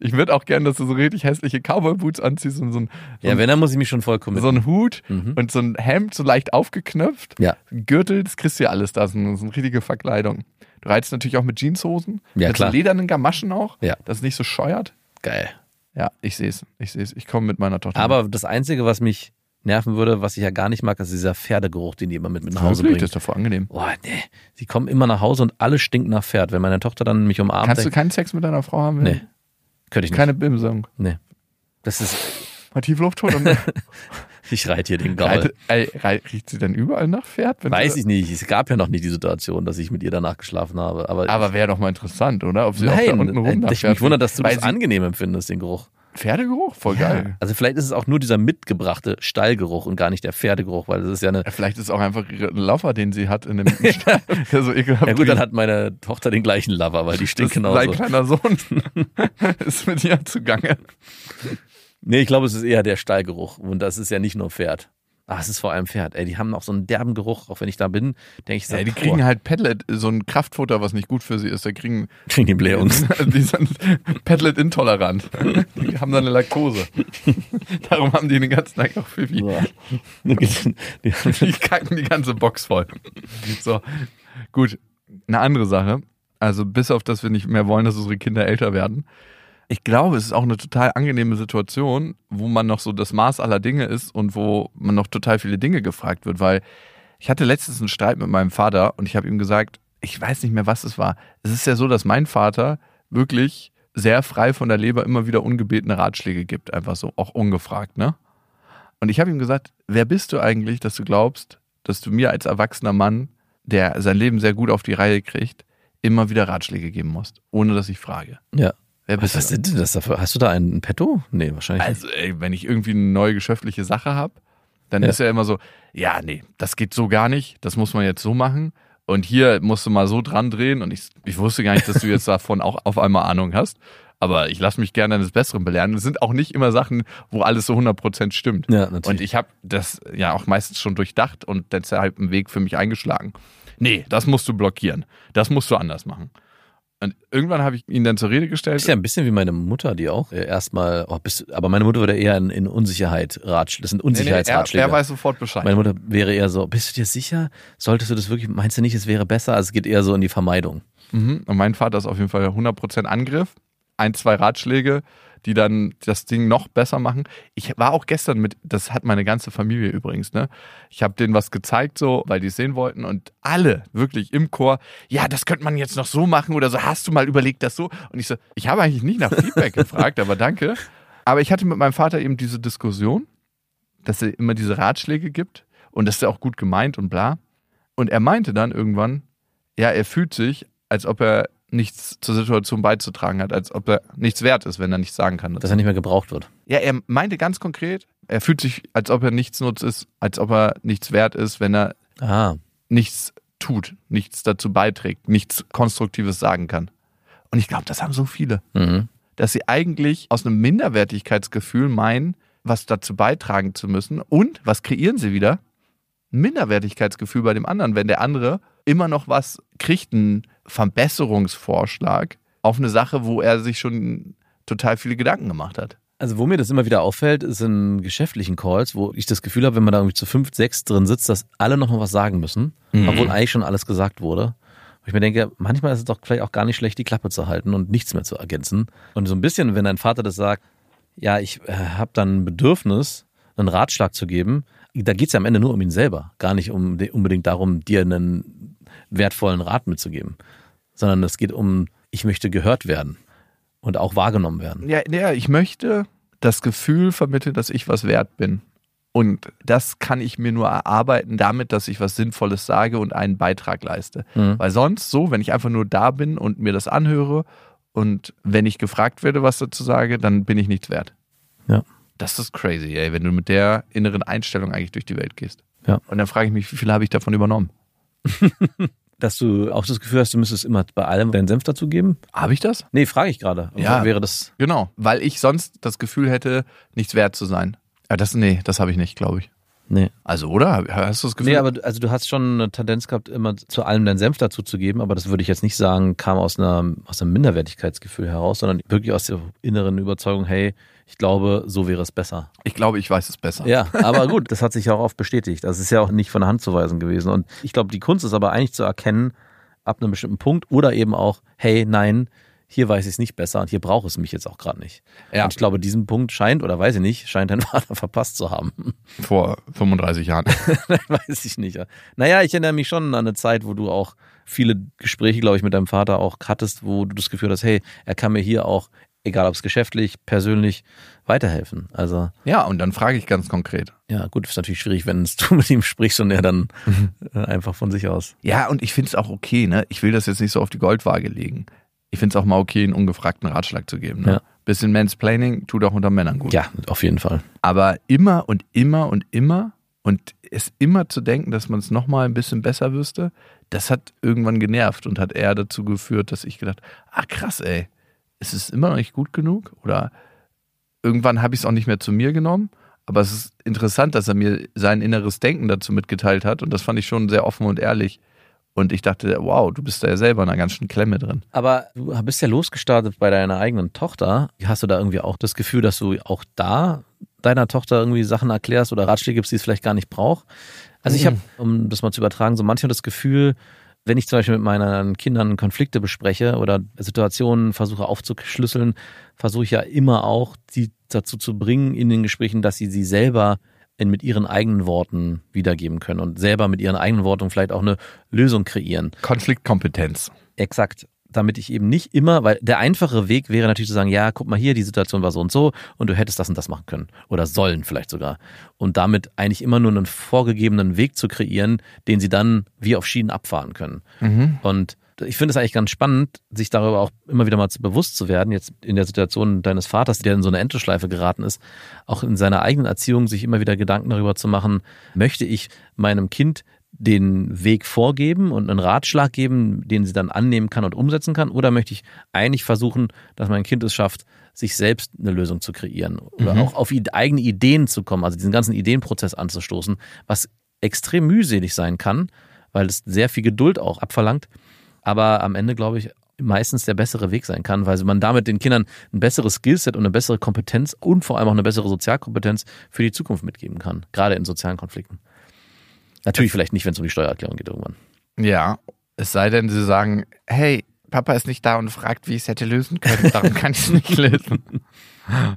ich würde auch gerne, dass du so richtig hässliche Cowboy-Boots anziehst und so ein, so Ja, wenn, dann muss ich mich schon voll committen. so ein Hut Mhm. und so ein Hemd so leicht aufgeknöpft. Ja. Ein Gürtel, das kriegst du ja alles da, so eine, so eine richtige Verkleidung. Du reitest natürlich auch mit Jeanshosen, Ja, mit klar. so ledernen Gamaschen auch, Ja. dass es nicht so scheuert. Geil. Ja, ich sehe es, ich sehe es. Ich komme mit meiner Tochter. Aber das Einzige, was mich nerven würde, was ich ja gar nicht mag, ist dieser Pferdegeruch, den die immer mit, mit nach Hause bringen. das ist doch voll angenehm. Boah, nee. Sie kommen immer nach Hause und alles stinkt nach Pferd. Wenn meine Tochter dann mich umarmt, Kannst du denk- keinen Sex mit deiner Frau haben? nee, könnte ich nicht. Keine Bimsung. Nee. Das ist, Mal Tiefluft holen <laughs> ich reite hier den Gaul. Riecht sie denn überall nach Pferd? Wenn Weiß du, ich nicht. Es gab ja noch nie die Situation, dass ich mit ihr danach geschlafen habe. Aber, Aber wäre doch mal interessant, oder? Ob sie auch da nein, unten rum äh, nach ich Pferd mich wundert, dass du das angenehm empfindest, den Geruch. Pferdegeruch? Voll geil. Also vielleicht ist es auch nur dieser mitgebrachte Stallgeruch und gar nicht der Pferdegeruch, weil das ist ja eine. Ja, Vielleicht ist es auch einfach ihre Laufer, den sie hat in dem <laughs> Stall. Der so ekelhaft Ja gut, dann hat meine Tochter den gleichen Lover, weil die stinkt Sein genauso. kleiner Sohn <laughs> <laughs> ist mit ihr zugange. Nee, ich glaube, es ist eher der Stallgeruch. Und das ist ja nicht nur Pferd. Ah, es ist vor allem Pferd. Ey, die haben auch so einen derben Geruch. Auch wenn ich da bin, denke ich so, Ja, die boah, kriegen halt Padlet, so ein Kraftfutter, was nicht gut für sie ist. Da kriegen kriegen die Blähungs. <laughs> die sind Padlet intolerant. Die haben dann eine Laktose. <laughs> Darum haben die den ganzen Tag auch Fifi. Die- <laughs> Die kacken die ganze Box voll. So, gut. Eine andere Sache. Also bis auf, dass wir nicht mehr wollen, dass unsere Kinder älter werden. Ich glaube, es ist auch eine total angenehme Situation, wo man noch so das Maß aller Dinge ist und wo man noch total viele Dinge gefragt wird, weil ich hatte letztens einen Streit mit meinem Vater und ich habe ihm gesagt, ich weiß nicht mehr, was es war. Es ist ja so, dass mein Vater wirklich sehr frei von der Leber immer wieder ungebetene Ratschläge gibt, einfach so, auch ungefragt, ne? Und ich habe ihm gesagt, wer bist du eigentlich, dass du glaubst, dass du mir als erwachsener Mann, der sein Leben sehr gut auf die Reihe kriegt, immer wieder Ratschläge geben musst, ohne dass ich frage. Ja. Wer Was, bist was du? ist denn das dafür? Hast du da einen Petto? Nee, wahrscheinlich nicht. Also, ey, wenn ich irgendwie eine neue geschäftliche Sache habe, dann Ja. ist er immer so, ja, nee, das geht so gar nicht, das muss man jetzt so machen. Und hier musst du mal so dran drehen und ich, ich wusste gar nicht, dass du jetzt <laughs> davon auch auf einmal Ahnung hast. Aber ich lasse mich gerne eines Besseren belehren. Es sind auch nicht immer Sachen, wo alles so 100% stimmt. Ja, natürlich. Und ich habe das ja auch meistens schon durchdacht und deshalb einen Weg für mich eingeschlagen. Nee, das musst du blockieren. Das musst du anders machen. Und irgendwann habe ich ihn dann zur Rede gestellt. ist ja ein bisschen wie meine Mutter, die auch äh, erstmal, oh, bist, aber meine Mutter würde eher in, in Unsicherheit ratsch, das sind Nee, nee, er, Unsicherheitsratschläge. er weiß sofort Bescheid. meine Mutter wäre eher so, bist du dir sicher? Solltest du das wirklich, meinst du nicht, es wäre besser? Also es geht eher so in die Vermeidung. Mhm. Und mein Vater ist auf jeden Fall 100% Angriff. Ein, zwei Ratschläge, die dann das Ding noch besser machen. Ich war auch gestern mit, das hat meine ganze Familie übrigens, ne? Ich habe denen was gezeigt, so, weil die es sehen wollten und alle wirklich im Chor, ja, das könnte man jetzt noch so machen oder so, hast du mal überlegt, das so? Und ich so, ich habe eigentlich nicht nach Feedback <laughs> gefragt, aber danke. Aber ich hatte mit meinem Vater eben diese Diskussion, dass er immer diese Ratschläge gibt und das ist ja auch gut gemeint und bla. Und er meinte dann irgendwann, ja, er fühlt sich, als ob er nichts zur Situation beizutragen hat, als ob er nichts wert ist, wenn er nichts sagen kann. Dass er nicht mehr gebraucht wird. Ja, er meinte ganz konkret, er fühlt sich, als ob er nichts nutzt ist, als ob er nichts wert ist, wenn er Ah, nichts tut, nichts dazu beiträgt, nichts Konstruktives sagen kann. Und ich glaube, das haben so viele, mhm. dass sie eigentlich aus einem Minderwertigkeitsgefühl meinen, was dazu beitragen zu müssen. Und was kreieren sie wieder? Ein Minderwertigkeitsgefühl bei dem anderen, wenn der andere immer noch was kriegt, einen Verbesserungsvorschlag auf eine Sache, wo er sich schon total viele Gedanken gemacht hat. Also wo mir das immer wieder auffällt, ist in geschäftlichen Calls, wo ich das Gefühl habe, wenn man da irgendwie zu fünf, sechs drin sitzt, dass alle noch mal was sagen müssen, Mhm. obwohl eigentlich schon alles gesagt wurde. Wo ich mir denke, manchmal ist es doch vielleicht auch gar nicht schlecht, die Klappe zu halten und nichts mehr zu ergänzen. Und so ein bisschen, wenn dein Vater das sagt, ja, ich äh, habe dann ein Bedürfnis, einen Ratschlag zu geben, da geht's ja am Ende nur um ihn selber, gar nicht um unbedingt darum, dir einen wertvollen Rat mitzugeben, sondern es geht um, ich möchte gehört werden und auch wahrgenommen werden. Ja, ja, ich möchte das Gefühl vermitteln, dass ich was wert bin. Und das kann ich mir nur erarbeiten damit, dass ich was Sinnvolles sage und einen Beitrag leiste. Mhm. Weil sonst so, wenn ich einfach nur da bin und mir das anhöre und wenn ich gefragt werde, was dazu sage, dann bin ich nichts wert. Ja. Das ist crazy, ey, wenn du mit der inneren Einstellung eigentlich durch die Welt gehst. Ja. Und dann frage ich mich, wie viel habe ich davon übernommen? <laughs> Dass du auch das Gefühl hast, du müsstest immer bei allem deinen Senf dazugeben? Habe ich das? Nee, frage ich gerade. Ja. Wäre das. Genau, weil ich sonst das Gefühl hätte, nichts wert zu sein. Ja, das, nee, das habe ich nicht, glaube ich. Nee. Also, oder? Hast du das Gefühl? Nee, aber du- also du hast schon eine Tendenz gehabt, immer zu allem deinen Senf dazu zu geben, aber das würde ich jetzt nicht sagen, kam aus, einer, aus einem Minderwertigkeitsgefühl heraus, sondern wirklich aus der inneren Überzeugung, hey, ich glaube, so wäre es besser. ich glaube, ich weiß es besser. Ja, <laughs> aber gut, das hat sich ja auch oft bestätigt. Das ist ja auch nicht von der Hand zu weisen gewesen. Und ich glaube, die Kunst ist aber eigentlich zu erkennen, ab einem bestimmten Punkt oder eben auch, hey, nein, hier weiß ich es nicht besser und hier braucht es mich jetzt auch gerade nicht. Ja. Und ich glaube, diesen Punkt scheint, oder weiß ich nicht, scheint dein <laughs> Vater verpasst zu haben. Vor 35 Jahren. <laughs> weiß ich nicht. Naja, ich erinnere mich schon an eine Zeit, wo du auch viele Gespräche, glaube ich, mit deinem Vater auch hattest, wo du das Gefühl hast, hey, er kann mir hier auch, egal ob es geschäftlich, persönlich, weiterhelfen. Also, ja, und dann frage ich ganz konkret. ja, gut, ist natürlich schwierig, wenn <laughs> du mit ihm sprichst und er dann <laughs> äh, einfach von sich aus. Ja, und ich finde es auch okay, ne? Ich will das jetzt nicht so auf die Goldwaage legen. Ich finde es auch mal okay, einen ungefragten Ratschlag zu geben. Ne? Ja. Bisschen Mansplaining tut auch unter Männern gut. Ja, auf jeden Fall. Aber immer und immer und immer und es immer zu denken, dass man es nochmal ein bisschen besser wüsste, das hat irgendwann genervt und hat eher dazu geführt, dass ich gedacht, ach krass, ey, ist es immer noch nicht gut genug? Oder irgendwann habe ich es auch nicht mehr zu mir genommen. Aber es ist interessant, dass er mir sein inneres Denken dazu mitgeteilt hat und das fand ich schon sehr offen und ehrlich. Und ich dachte, wow, du bist da ja selber in einer ganz schönen Klemme drin. Aber du bist ja losgestartet bei deiner eigenen Tochter. Hast du da irgendwie auch das Gefühl, dass du auch da deiner Tochter irgendwie Sachen erklärst oder Ratschläge gibst, die es vielleicht gar nicht braucht? Also ich habe, um das mal zu übertragen, so manchmal das Gefühl, wenn ich zum Beispiel mit meinen Kindern Konflikte bespreche oder Situationen versuche aufzuschlüsseln, versuche ich ja immer auch, sie dazu zu bringen in den Gesprächen, dass sie sie selber in, mit ihren eigenen Worten wiedergeben können und selber mit ihren eigenen Worten vielleicht auch eine Lösung kreieren. Konfliktkompetenz. Exakt. Damit ich eben nicht immer, weil der einfache Weg wäre natürlich zu sagen, ja, guck mal hier, die Situation war so und so und du hättest das und das machen können. Oder sollen vielleicht sogar. Und damit eigentlich immer nur einen vorgegebenen Weg zu kreieren, den sie dann wie auf Schienen abfahren können. Und ich finde es eigentlich ganz spannend, sich darüber auch immer wieder mal bewusst zu werden, jetzt in der Situation deines Vaters, der in so eine Endlosschleife geraten ist, auch in seiner eigenen Erziehung sich immer wieder Gedanken darüber zu machen, möchte ich meinem Kind den Weg vorgeben und einen Ratschlag geben, den sie dann annehmen kann und umsetzen kann? Oder möchte ich eigentlich versuchen, dass mein Kind es schafft, sich selbst eine Lösung zu kreieren oder Mhm. auch auf eigene Ideen zu kommen, also diesen ganzen Ideenprozess anzustoßen, was extrem mühselig sein kann, weil es sehr viel Geduld auch abverlangt, aber am Ende, glaube ich, meistens der bessere Weg sein kann, weil man damit den Kindern ein besseres Skillset und eine bessere Kompetenz und vor allem auch eine bessere Sozialkompetenz für die Zukunft mitgeben kann, gerade in sozialen Konflikten. Natürlich vielleicht nicht, wenn es um die Steuererklärung geht irgendwann. Ja, es sei denn, sie sagen, hey, Papa ist nicht da und fragt, wie ich es hätte lösen können, darum kann ich es nicht <laughs> lösen.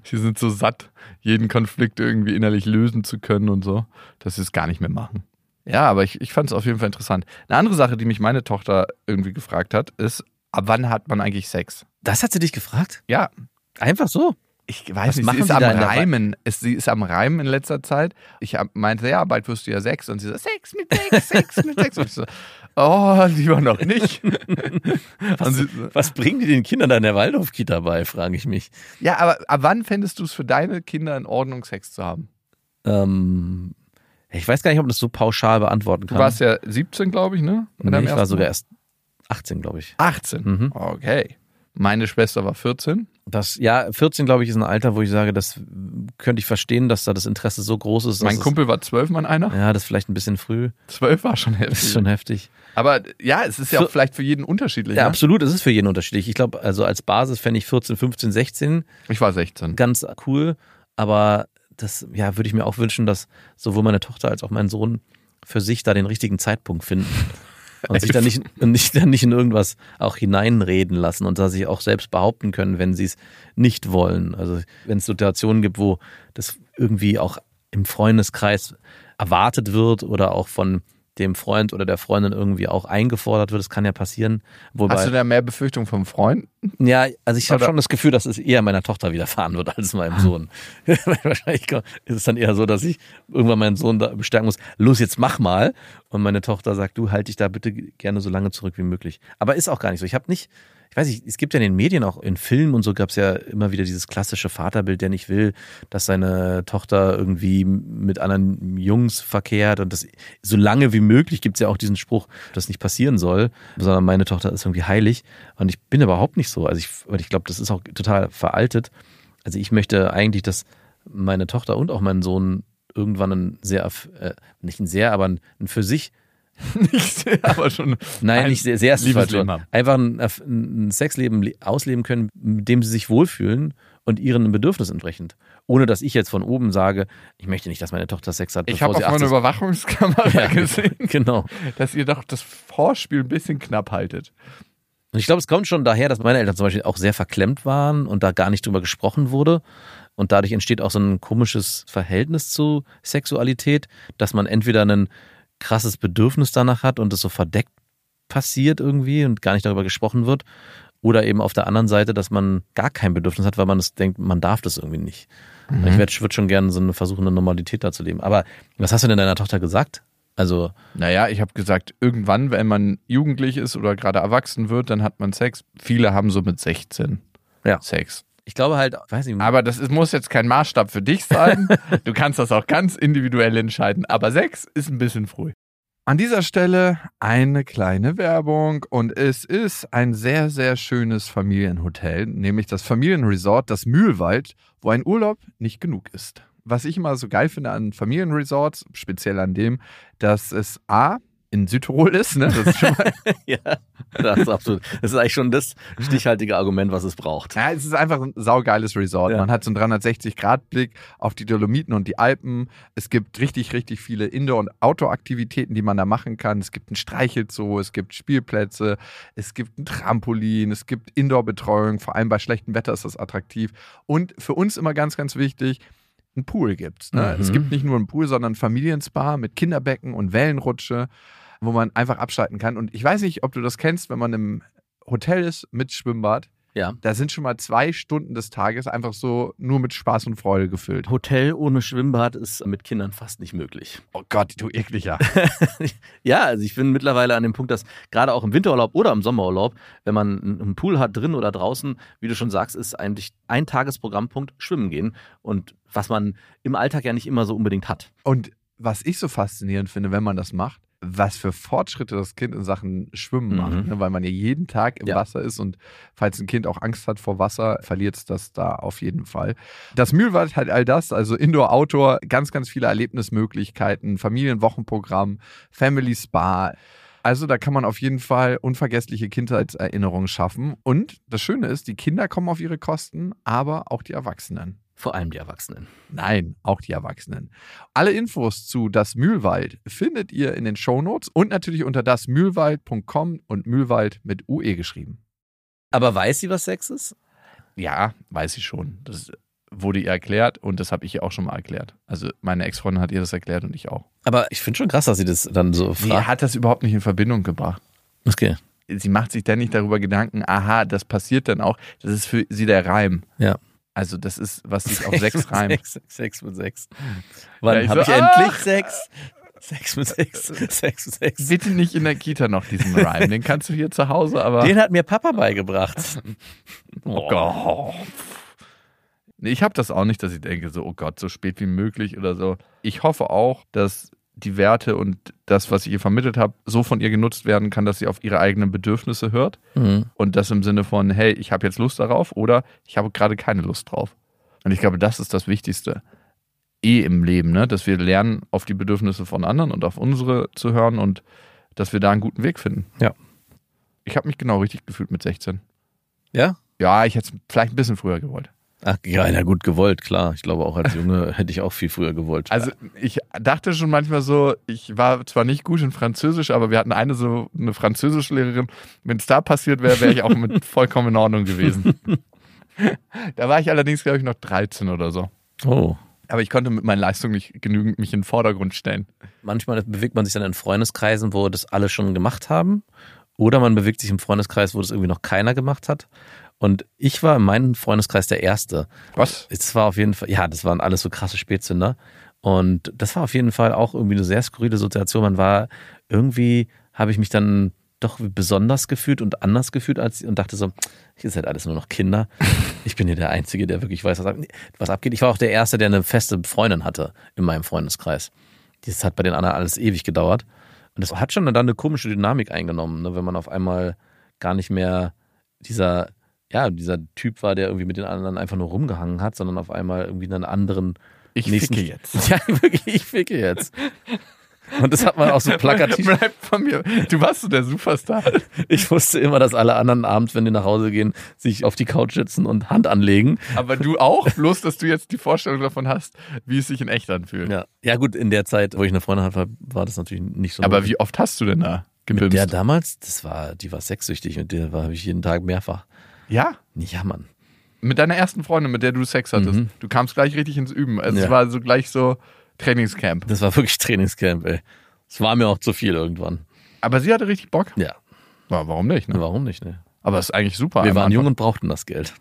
Sie sind so satt, jeden Konflikt irgendwie innerlich lösen zu können und so, dass sie es gar nicht mehr machen. Ja, aber ich, ich fand es auf jeden Fall interessant. Eine andere Sache, die mich meine Tochter irgendwie gefragt hat, ist, ab wann hat man eigentlich Sex? Das hat sie dich gefragt? Ja, Einfach so. Ich weiß Was nicht, sie ist am Reimen. Es, sie ist am Reimen in letzter Zeit. Ich meinte, ja, bald wirst du ja sechs. Und sie so, Sex mit Sex, <laughs> Sex mit Sex. Und ich so, oh, lieber noch nicht. Und sie, Was bringen die den Kindern da in der Waldorf-Kita bei, frage ich mich. ja, aber ab wann fändest du es für deine Kinder in Ordnung, Sex zu haben? Ähm, ich weiß gar nicht, ob man das so pauschal beantworten Du kann. warst ja 17, glaube ich, ne? Nee, ich war sogar erst 18, glaube ich. 18. Mhm. Okay. Meine Schwester war 14. Das, ja, 14, glaube ich, ist ein Alter, wo ich sage, das könnte ich verstehen, dass da das Interesse so groß ist. Mein Kumpel war 12, mein einer. Ja, das ist vielleicht ein bisschen früh. 12 war schon heftig. ist schon heftig. Aber ja, es ist ja auch vielleicht für jeden unterschiedlich. Ja, ne? absolut. Es ist für jeden unterschiedlich. Ich glaube, also als Basis fände ich 14, 15, 16 Ich war 16. ganz cool. Aber das, ja, würde ich mir auch wünschen, dass sowohl meine Tochter als auch mein Sohn für sich da den richtigen Zeitpunkt finden. Und sich dann nicht, nicht, dann nicht in irgendwas auch hineinreden lassen und da sich auch selbst behaupten können, wenn sie es nicht wollen. Also wenn es Situationen gibt, wo das irgendwie auch im Freundeskreis erwartet wird oder auch von dem Freund oder der Freundin irgendwie auch eingefordert wird, das kann ja passieren. Wobei, Hast du da mehr Befürchtung vom Freund? ja, also ich habe schon das Gefühl, dass es eher meiner Tochter widerfahren wird als meinem Sohn. <laughs> Wahrscheinlich ist es dann eher so, dass ich irgendwann meinen Sohn da bestärken muss, los, jetzt mach mal. Und meine Tochter sagt, du halt dich da bitte gerne so lange zurück wie möglich. Aber ist auch gar nicht so. Ich habe nicht, ich weiß nicht, es gibt ja in den Medien auch in Filmen und so gab es ja immer wieder dieses klassische Vaterbild, der nicht will, dass seine Tochter irgendwie mit anderen Jungs verkehrt und das so lange wie möglich gibt es ja auch diesen Spruch, dass nicht passieren soll, sondern meine Tochter ist irgendwie heilig und ich bin überhaupt nicht so. Also ich, ich glaube, das ist auch total veraltet. Also ich möchte eigentlich, dass meine Tochter und auch mein Sohn irgendwann ein sehr, äh, nicht ein sehr, aber ein, ein für sich <laughs> Nicht sehr, aber schon. Nein, ein nicht sehr, sehr Wort. haben. Einfach ein, ein Sexleben le- ausleben können, mit dem sie sich wohlfühlen und ihren Bedürfnissen entsprechend. Ohne dass ich jetzt von oben sage, ich möchte nicht, dass meine Tochter Sex hat. Ich habe auf meiner 18 ist. Überwachungskamera <laughs> Ja, <laughs> gesehen, Genau. dass ihr doch das Vorspiel ein bisschen knapp haltet. Und ich glaube, es kommt schon daher, dass meine Eltern zum Beispiel auch sehr verklemmt waren und da gar nicht drüber gesprochen wurde. Und dadurch entsteht auch so ein komisches Verhältnis zu Sexualität, dass man entweder ein krasses Bedürfnis danach hat und es so verdeckt passiert irgendwie und gar nicht darüber gesprochen wird. Oder eben auf der anderen Seite, dass man gar kein Bedürfnis hat, weil man es denkt, man darf das irgendwie nicht. Ich würde schon gerne so eine versuchen, eine Normalität da zu leben. Aber was hast du denn deiner Tochter gesagt? Also, Naja, ich habe gesagt, irgendwann, wenn man jugendlich ist oder gerade erwachsen wird, dann hat man Sex. Viele haben so mit 16 Ja. Sex. Ich glaube halt, weiß nicht, Aber das ist, muss jetzt kein Maßstab für dich sein. <laughs> Du kannst das auch ganz individuell entscheiden. Aber Sex ist ein bisschen früh. An dieser Stelle eine kleine Werbung und es ist ein sehr, sehr schönes Familienhotel, nämlich das Familienresort Das Mühlwald, wo ein Urlaub nicht genug ist. Was ich immer so geil finde an Familienresorts, speziell an dem, dass es A, in Südtirol ist, ne? Das ist schon mal <laughs> Ja, das ist absolut. Das ist eigentlich schon das stichhaltige Argument, was es braucht. Ja, es ist einfach ein saugeiles Resort. Ja. Man hat so einen 360-Grad-Blick auf die Dolomiten und die Alpen. Es gibt richtig, richtig viele Indoor- und Outdoor-Aktivitäten, die man da machen kann. Es gibt ein Streichelzoo, es gibt Spielplätze, es gibt ein Trampolin, es gibt Indoor-Betreuung. Vor allem bei schlechtem Wetter ist das attraktiv. Und für uns immer ganz, ganz wichtig, ein Pool gibt's. Ne? Mhm. Es gibt nicht nur einen Pool, sondern ein Familienspa mit Kinderbecken und Wellenrutsche, wo man einfach abschalten kann. Und ich weiß nicht, ob du das kennst, wenn man im Hotel ist mit Schwimmbad. Ja. Da sind schon mal zwei Stunden des Tages einfach so nur mit Spaß und Freude gefüllt. Hotel ohne Schwimmbad ist mit Kindern fast nicht möglich. Oh Gott, du ekliger. <laughs> Ja, also ich bin mittlerweile an dem Punkt, dass gerade auch im Winterurlaub oder im Sommerurlaub, wenn man einen Pool hat, drin oder draußen, wie du schon sagst, ist eigentlich ein Tagesprogrammpunkt Schwimmen gehen. Und was man im Alltag ja nicht immer so unbedingt hat. Und was ich so faszinierend finde, wenn man das macht, was für Fortschritte das Kind in Sachen Schwimmen Mhm. macht, ne? weil man ja jeden Tag im Ja. Wasser ist und falls ein Kind auch Angst hat vor Wasser, verliert es das da auf jeden Fall. Das Mühlwald hat all das, also Indoor, Outdoor, ganz, ganz viele Erlebnismöglichkeiten, Familienwochenprogramm, Family Spa. Also da kann man auf jeden Fall unvergessliche Kindheitserinnerungen schaffen. Und das Schöne ist, die Kinder kommen auf ihre Kosten, aber auch die Erwachsenen. Vor allem die Erwachsenen. Nein, auch die Erwachsenen. Alle Infos zu Das Mühlwald findet ihr in den Shownotes und natürlich unter dasmühlwald.com und Mühlwald mit UE geschrieben. Aber weiß sie, was Sex ist? Ja, weiß ich schon. Das wurde ihr erklärt und das habe ich ihr auch schon mal erklärt. Also meine Ex-Freundin hat ihr das erklärt und ich auch. Aber ich finde schon krass, dass sie das dann so Sie fragt. hat das überhaupt nicht in Verbindung gebracht. Okay. Sie macht sich dann nicht darüber Gedanken, aha, das passiert dann auch. Das ist für sie der Reim. Ja. Also das ist, was sich auf <laughs> Sex reimt. Sex, Sex mit Sex. Wann ich habe so, ich endlich ach! Sex? Sex mit Sex. <laughs> Sex mit Sex. Bitte nicht in der Kita noch diesen Reim. Den kannst du hier zu Hause, aber. Den hat mir Papa beigebracht. <laughs> Oh Gott. Nee, ich habe das auch nicht, dass ich denke, so, oh Gott, so spät wie möglich oder so. Ich hoffe auch, dass die Werte und das, was ich ihr vermittelt habe, so von ihr genutzt werden kann, dass sie auf ihre eigenen Bedürfnisse hört. Mhm. Und das im Sinne von, hey, ich habe jetzt Lust darauf oder ich habe gerade keine Lust drauf. Und ich glaube, das ist das Wichtigste eh im Leben, ne? dass wir lernen, auf die Bedürfnisse von anderen und auf unsere zu hören und dass wir da einen guten Weg finden. Ja. Ich habe mich genau richtig gefühlt mit 16. Ja? Ja, ich hätte es vielleicht ein bisschen früher gewollt. Ach, ja, na gut, gewollt, klar. Ich glaube, auch als Junge <laughs> hätte ich auch viel früher gewollt. Also ich dachte schon manchmal so, ich war zwar nicht gut in Französisch, aber wir hatten eine so eine Französischlehrerin. Wenn es da passiert wäre, wäre ich auch mit <laughs> vollkommen in Ordnung gewesen. <laughs> da war ich allerdings, glaube ich, noch 13 oder so. oh. Aber ich konnte mit meinen Leistungen nicht genügend mich in den Vordergrund stellen. Manchmal bewegt man sich dann in Freundeskreisen, wo das alle schon gemacht haben. Oder man bewegt sich im Freundeskreis, wo das irgendwie noch keiner gemacht hat. Und ich war in meinem Freundeskreis der Erste. Was? Es war auf jeden Fall, ja, das waren alles so krasse Spätzünder. Und das war auf jeden Fall auch irgendwie eine sehr skurrile Situation. Man war irgendwie, habe ich mich dann doch besonders gefühlt und anders gefühlt als und dachte so, hier seid alles nur noch Kinder. <laughs> Ich bin hier der Einzige, der wirklich weiß, was abgeht. Ich war auch der Erste, der eine feste Freundin hatte in meinem Freundeskreis. Das hat bei den anderen alles ewig gedauert. Und das hat schon dann eine komische Dynamik eingenommen, ne, wenn man auf einmal gar nicht mehr dieser, ja, dieser Typ war, der irgendwie mit den anderen einfach nur rumgehangen hat, sondern auf einmal irgendwie einen anderen. Ich nächsten- ficke jetzt. <laughs> Ja, wirklich, ich ficke jetzt. Und das hat man auch so plakativ. <laughs> Bleib von mir. Du warst so der Superstar. Ich wusste immer, dass alle anderen abends, wenn die nach Hause gehen, sich auf die Couch sitzen und Hand anlegen. Aber du auch, bloß dass du jetzt die Vorstellung davon hast, wie es sich in echt anfühlt. Ja, ja gut, in der Zeit, wo ich eine Freundin hatte, war das natürlich nicht so. Aber wie oft hast du denn da mit gebimst? der damals, das war, die war sexsüchtig und der war habe ich jeden Tag mehrfach. Ja? Ja, Mann. Mit deiner ersten Freundin, mit der du Sex hattest. Mhm. Du kamst gleich richtig ins Üben. Also Ja. Es war so gleich so Trainingscamp. Das war wirklich Trainingscamp, ey. Es war mir auch zu viel irgendwann. Aber sie hatte richtig Bock. Ja, Ja, warum nicht? Ne? warum nicht, ne? Aber es ist eigentlich super. Wir waren Anfang. jung und brauchten das Geld.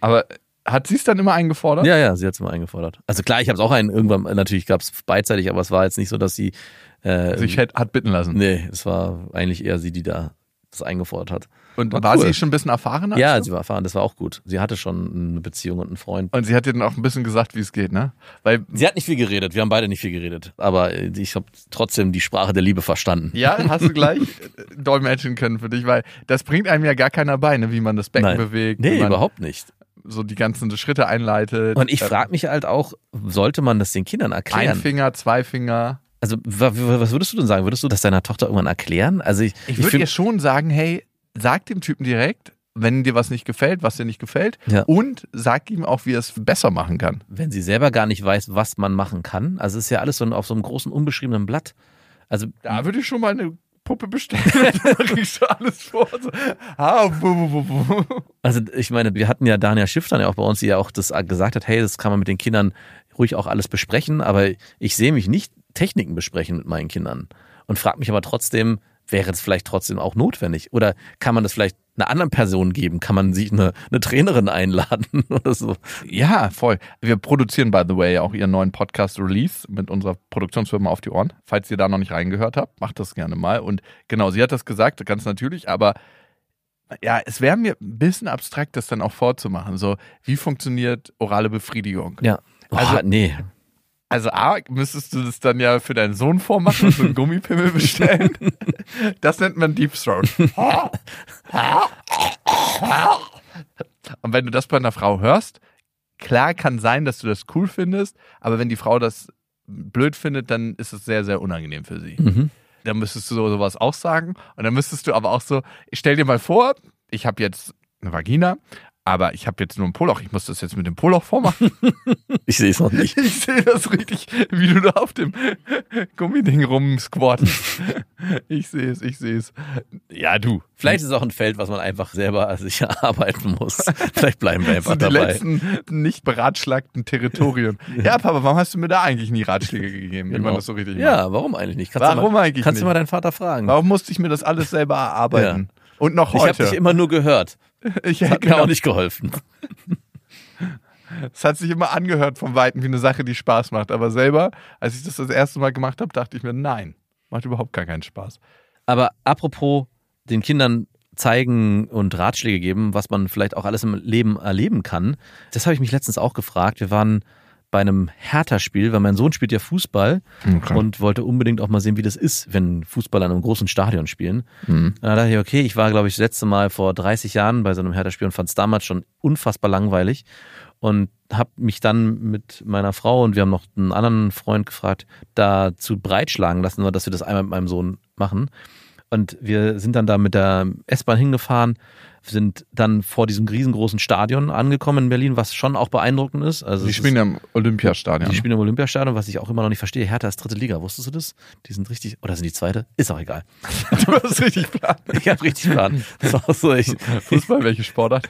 Aber hat sie es dann immer eingefordert? Ja, ja, sie hat es mal eingefordert. Also klar, ich habe es auch einen irgendwann, natürlich gab es beidseitig, aber es war jetzt nicht so, dass sie. Äh, Sich hat, hat bitten lassen. nee, es war eigentlich eher sie, die da das eingefordert hat. Und War war cool. sie schon ein bisschen erfahrener? ja, du? sie war erfahren, das war auch gut. Sie hatte schon eine Beziehung und einen Freund. Und sie hat dir dann auch ein bisschen gesagt, wie es geht, ne? Weil, Sie hat nicht viel geredet, wir haben beide nicht viel geredet, aber äh, ich habe trotzdem die Sprache der Liebe verstanden. ja, hast du <laughs> gleich äh, dolmetschen können für dich, weil das bringt einem ja gar keiner bei, ne? wie man das Becken Nein. bewegt, Nee, überhaupt nicht. so die ganzen Schritte einleitet. Und ich Äh, frage mich halt auch, sollte man das den Kindern Ein erklären? Finger, zwei Finger. Also wa- wa- was würdest du denn sagen? Würdest du das deiner Tochter irgendwann erklären? Also ich, Ich würde ihr schon sagen, hey, sag dem Typen direkt, wenn dir was nicht gefällt, was dir nicht gefällt. Ja. Und sag ihm auch, wie er es besser machen kann. wenn sie selber gar nicht weiß, was man machen kann. Also es ist ja alles so auf so einem großen unbeschriebenen Blatt. Also Da würde ich schon mal eine Puppe bestellen. <laughs> da kriegst du alles vor. Also ich meine, wir hatten ja Daniel Schiff dann ja auch bei uns, die ja auch das gesagt hat, hey, das kann man mit den Kindern ruhig auch alles besprechen, aber ich sehe mich nicht Techniken besprechen mit meinen Kindern und frage mich aber trotzdem, wäre das vielleicht trotzdem auch notwendig? Oder kann man das vielleicht einer anderen Person geben? Kann man sich eine, eine Trainerin einladen <laughs> oder so? Ja, voll. Wir produzieren, by the way, auch ihren neuen Podcast Release mit unserer Produktionsfirma auf die Ohren. Falls ihr da noch nicht reingehört habt, macht das gerne mal. Und genau, sie hat das gesagt, ganz natürlich, aber ja, es wäre mir ein bisschen abstrakt, das dann auch vorzumachen. So, wie funktioniert orale Befriedigung? Ja. Also- Also, nee. Also A, müsstest du das dann ja für deinen Sohn vormachen und so einen Gummipimmel bestellen. <laughs> Das nennt man Deep Throat. <laughs> Und wenn du das bei einer Frau hörst, klar kann sein, dass du das cool findest, aber wenn die Frau das blöd findet, dann ist es sehr, sehr unangenehm für sie. Mhm. Dann müsstest du so- sowas auch sagen. Und dann müsstest du aber auch so, stell dir mal vor, ich habe jetzt eine Vagina, aber ich habe jetzt nur ein Poloch. Ich muss das jetzt mit dem Poloch vormachen. <laughs> Ich sehe es noch nicht. Ich sehe das richtig, wie du da auf dem Gummiding rumsquattest. Ich sehe es, ich sehe es. Ja, du. Vielleicht ist es auch ein Feld, was man einfach selber sich erarbeiten muss. <laughs> Vielleicht bleiben wir einfach sind die dabei. letzten nicht beratschlagten Territorien. <laughs> Ja, Papa, warum hast du mir da eigentlich nie Ratschläge gegeben, wie man Genau. das so richtig macht? Ja, warum eigentlich nicht? Kannst Warum du mal, eigentlich Kannst nicht? du mal deinen Vater fragen? Warum musste ich mir das alles selber erarbeiten? Und noch ich habe heute. dich immer nur gehört. <laughs> ich, Das hat mir genau, auch nicht geholfen. Es hat sich immer angehört vom Weiten wie eine Sache, die Spaß macht. Aber selber, als ich das das erste Mal gemacht habe, dachte ich mir, nein, macht überhaupt gar keinen Spaß. Aber apropos den Kindern zeigen und Ratschläge geben, was man vielleicht auch alles im Leben erleben kann. Das habe ich mich letztens auch gefragt. Wir waren bei einem Hertha-Spiel, weil mein Sohn spielt ja Fußball Okay. und wollte unbedingt auch mal sehen, wie das ist, wenn Fußballer in einem großen Stadion spielen. Mhm. Da dachte ich, okay, ich war, glaube ich, das letzte Mal vor 30 Jahren bei so einem Hertha-Spiel und fand es damals schon unfassbar langweilig und habe mich dann mit meiner Frau und wir haben noch einen anderen Freund gefragt, dazu breitschlagen lassen, dass wir das einmal mit meinem Sohn machen. Und wir sind dann da mit der S-Bahn hingefahren, sind dann vor diesem riesengroßen Stadion angekommen in Berlin, was schon auch beeindruckend ist. Also Die spielen ist, ja im Olympiastadion. die spielen im Olympiastadion, was ich auch immer noch nicht verstehe. Hertha ist dritte Liga, wusstest du das? Die sind richtig, oder sind die zweite? Ist auch egal. <laughs> du hast richtig Plan. <laughs> Ich habe richtig Plan. Das war auch so. Ich, Fußball, welche Sportart?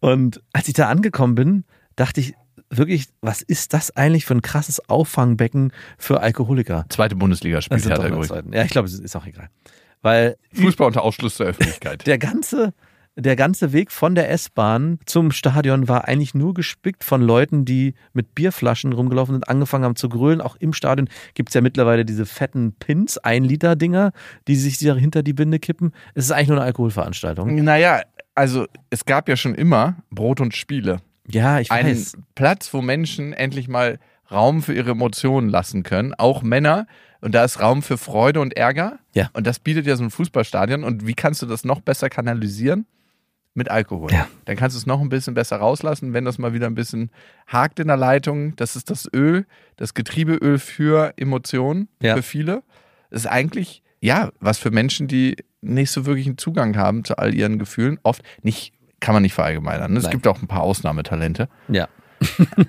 und als ich da angekommen bin, dachte ich wirklich, was ist das eigentlich für ein krasses Auffangbecken für Alkoholiker? Zweite Bundesliga spielt Das sind Hertha übrigens. Ja, ich glaube, es ist auch egal. Weil Fußball unter Ausschluss der Öffentlichkeit. der ganze, der ganze Weg von der S-Bahn zum Stadion war eigentlich nur gespickt von Leuten, die mit Bierflaschen rumgelaufen sind, angefangen haben zu grölen. Auch im Stadion gibt es ja mittlerweile diese fetten Pins, ein Liter Dinger, die sich hinter die Binde kippen. Es ist eigentlich nur eine Alkoholveranstaltung. naja, also es gab ja schon immer Brot und Spiele. Ja, ich Einen weiß. Platz, wo Menschen endlich mal Raum für ihre Emotionen lassen können. Auch Männer. Und da ist Raum für Freude und Ärger. Ja. Und das bietet ja so ein Fußballstadion. Und wie kannst du das noch besser kanalisieren? Mit Alkohol. Ja. Dann kannst du es noch ein bisschen besser rauslassen, wenn das mal wieder ein bisschen hakt in der Leitung. Das ist das Öl, das Getriebeöl für Emotionen, Ja. für viele. Das ist eigentlich, ja, was für Menschen, die nicht so wirklich einen Zugang haben zu all ihren Gefühlen. Oft nicht, kann man nicht verallgemeinern. ne? Es Nein. gibt auch ein paar Ausnahmetalente. Ja. <laughs>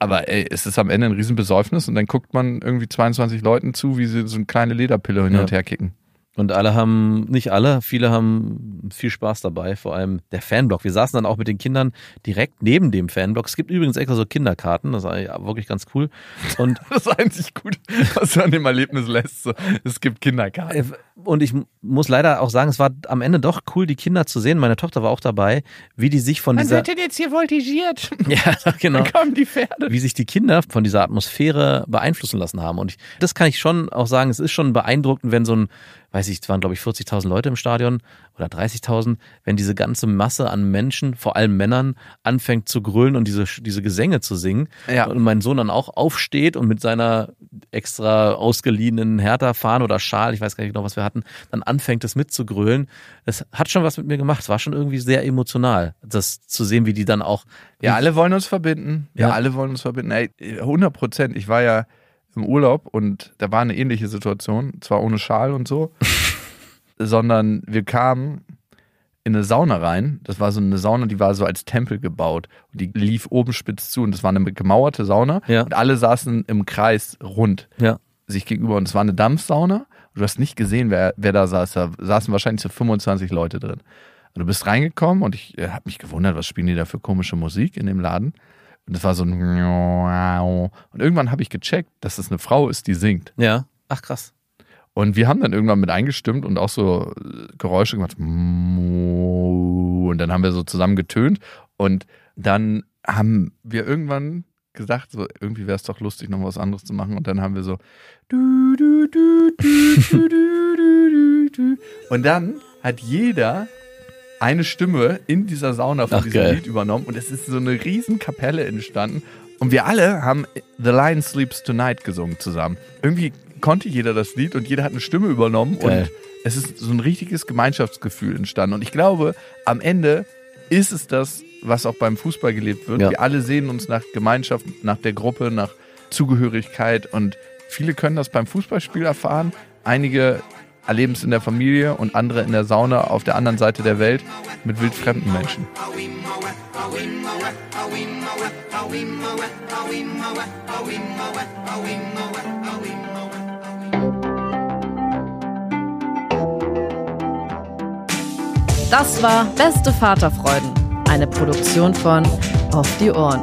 Aber ey, es ist am Ende ein Riesenbesäufnis und dann guckt man irgendwie 22 Leuten zu, wie sie so eine kleine Lederpille hin Ja. und her kicken. Und alle haben, nicht alle, viele haben viel Spaß dabei, vor allem der Fanblock. Wir saßen dann auch mit den Kindern direkt neben dem Fanblock. Es gibt übrigens extra so Kinderkarten, das ist eigentlich wirklich ganz cool. Und, <laughs> Das ist einzig gut, was du an dem Erlebnis lässt. So, es gibt Kinderkarten. und ich muss leider auch sagen, es war am Ende doch cool, die Kinder zu sehen. Meine Tochter war auch dabei, wie die sich von dieser, denn jetzt hier voltigiert? <laughs> ja, genau, <laughs> Dann kommen die Pferde. wie sich die Kinder von dieser Atmosphäre beeinflussen lassen haben. Und ich, das kann ich schon auch sagen, es ist schon beeindruckend, wenn so ein, weiß ich, es waren glaube ich 40.000 Leute im Stadion oder 30.000, wenn diese ganze Masse an Menschen, vor allem Männern, anfängt zu grölen und diese, diese Gesänge zu singen. Ja. Und mein Sohn dann auch aufsteht und mit seiner extra ausgeliehenen Hertha-Fahne oder Schal, ich weiß gar nicht genau, was wir hatten, dann anfängt es mitzugrölen. Es hat schon was mit mir gemacht. Es war schon irgendwie sehr emotional, das zu sehen, wie die dann auch Ja, alle wollen uns verbinden. Ja, Ja. alle wollen uns verbinden. Ey, 100 Prozent. Ich war ja im Urlaub und da war eine ähnliche Situation. Zwar ohne Schal und so, <laughs> sondern wir kamen in eine Sauna rein. Das war so eine Sauna, die war so als Tempel gebaut. Und die lief oben spitz zu und das war eine gemauerte Sauna. Ja. Und alle saßen im Kreis rund Ja. sich gegenüber. Und es war eine Dampfsauna. Und du hast nicht gesehen, wer, wer da saß. Da saßen wahrscheinlich so 25 Leute drin. Und du bist reingekommen und ich äh, habe mich gewundert, was spielen die da für komische Musik in dem Laden. Und es war so ein Und irgendwann habe ich gecheckt, dass es eine Frau ist, die singt. Ja. Ach krass. Und wir haben dann irgendwann mit eingestimmt und auch so äh, Geräusche gemacht. Und dann haben wir so zusammen getönt. Und dann haben wir irgendwann gesagt, so irgendwie wäre es doch lustig, noch was anderes zu machen. Und dann haben wir so. Und dann hat jeder eine Stimme in dieser Sauna von Ach, diesem geil. Lied übernommen. Und es ist so eine riesen Kapelle entstanden. Und wir alle haben The Lion Sleeps Tonight gesungen zusammen. Irgendwie konnte jeder das Lied und jeder hat eine Stimme übernommen Geil. und es ist so ein richtiges Gemeinschaftsgefühl entstanden. Und ich glaube, am Ende ist es das, was auch beim Fußball gelebt wird. Ja. Wir alle sehen uns nach Gemeinschaft, nach der Gruppe, nach Zugehörigkeit und viele können das beim Fußballspiel erfahren. Einige erleben es in der Familie und andere in der Sauna auf der anderen Seite der Welt mit wildfremden Menschen. Das war Beste Vaterfreuden, eine Produktion von Auf die Ohren.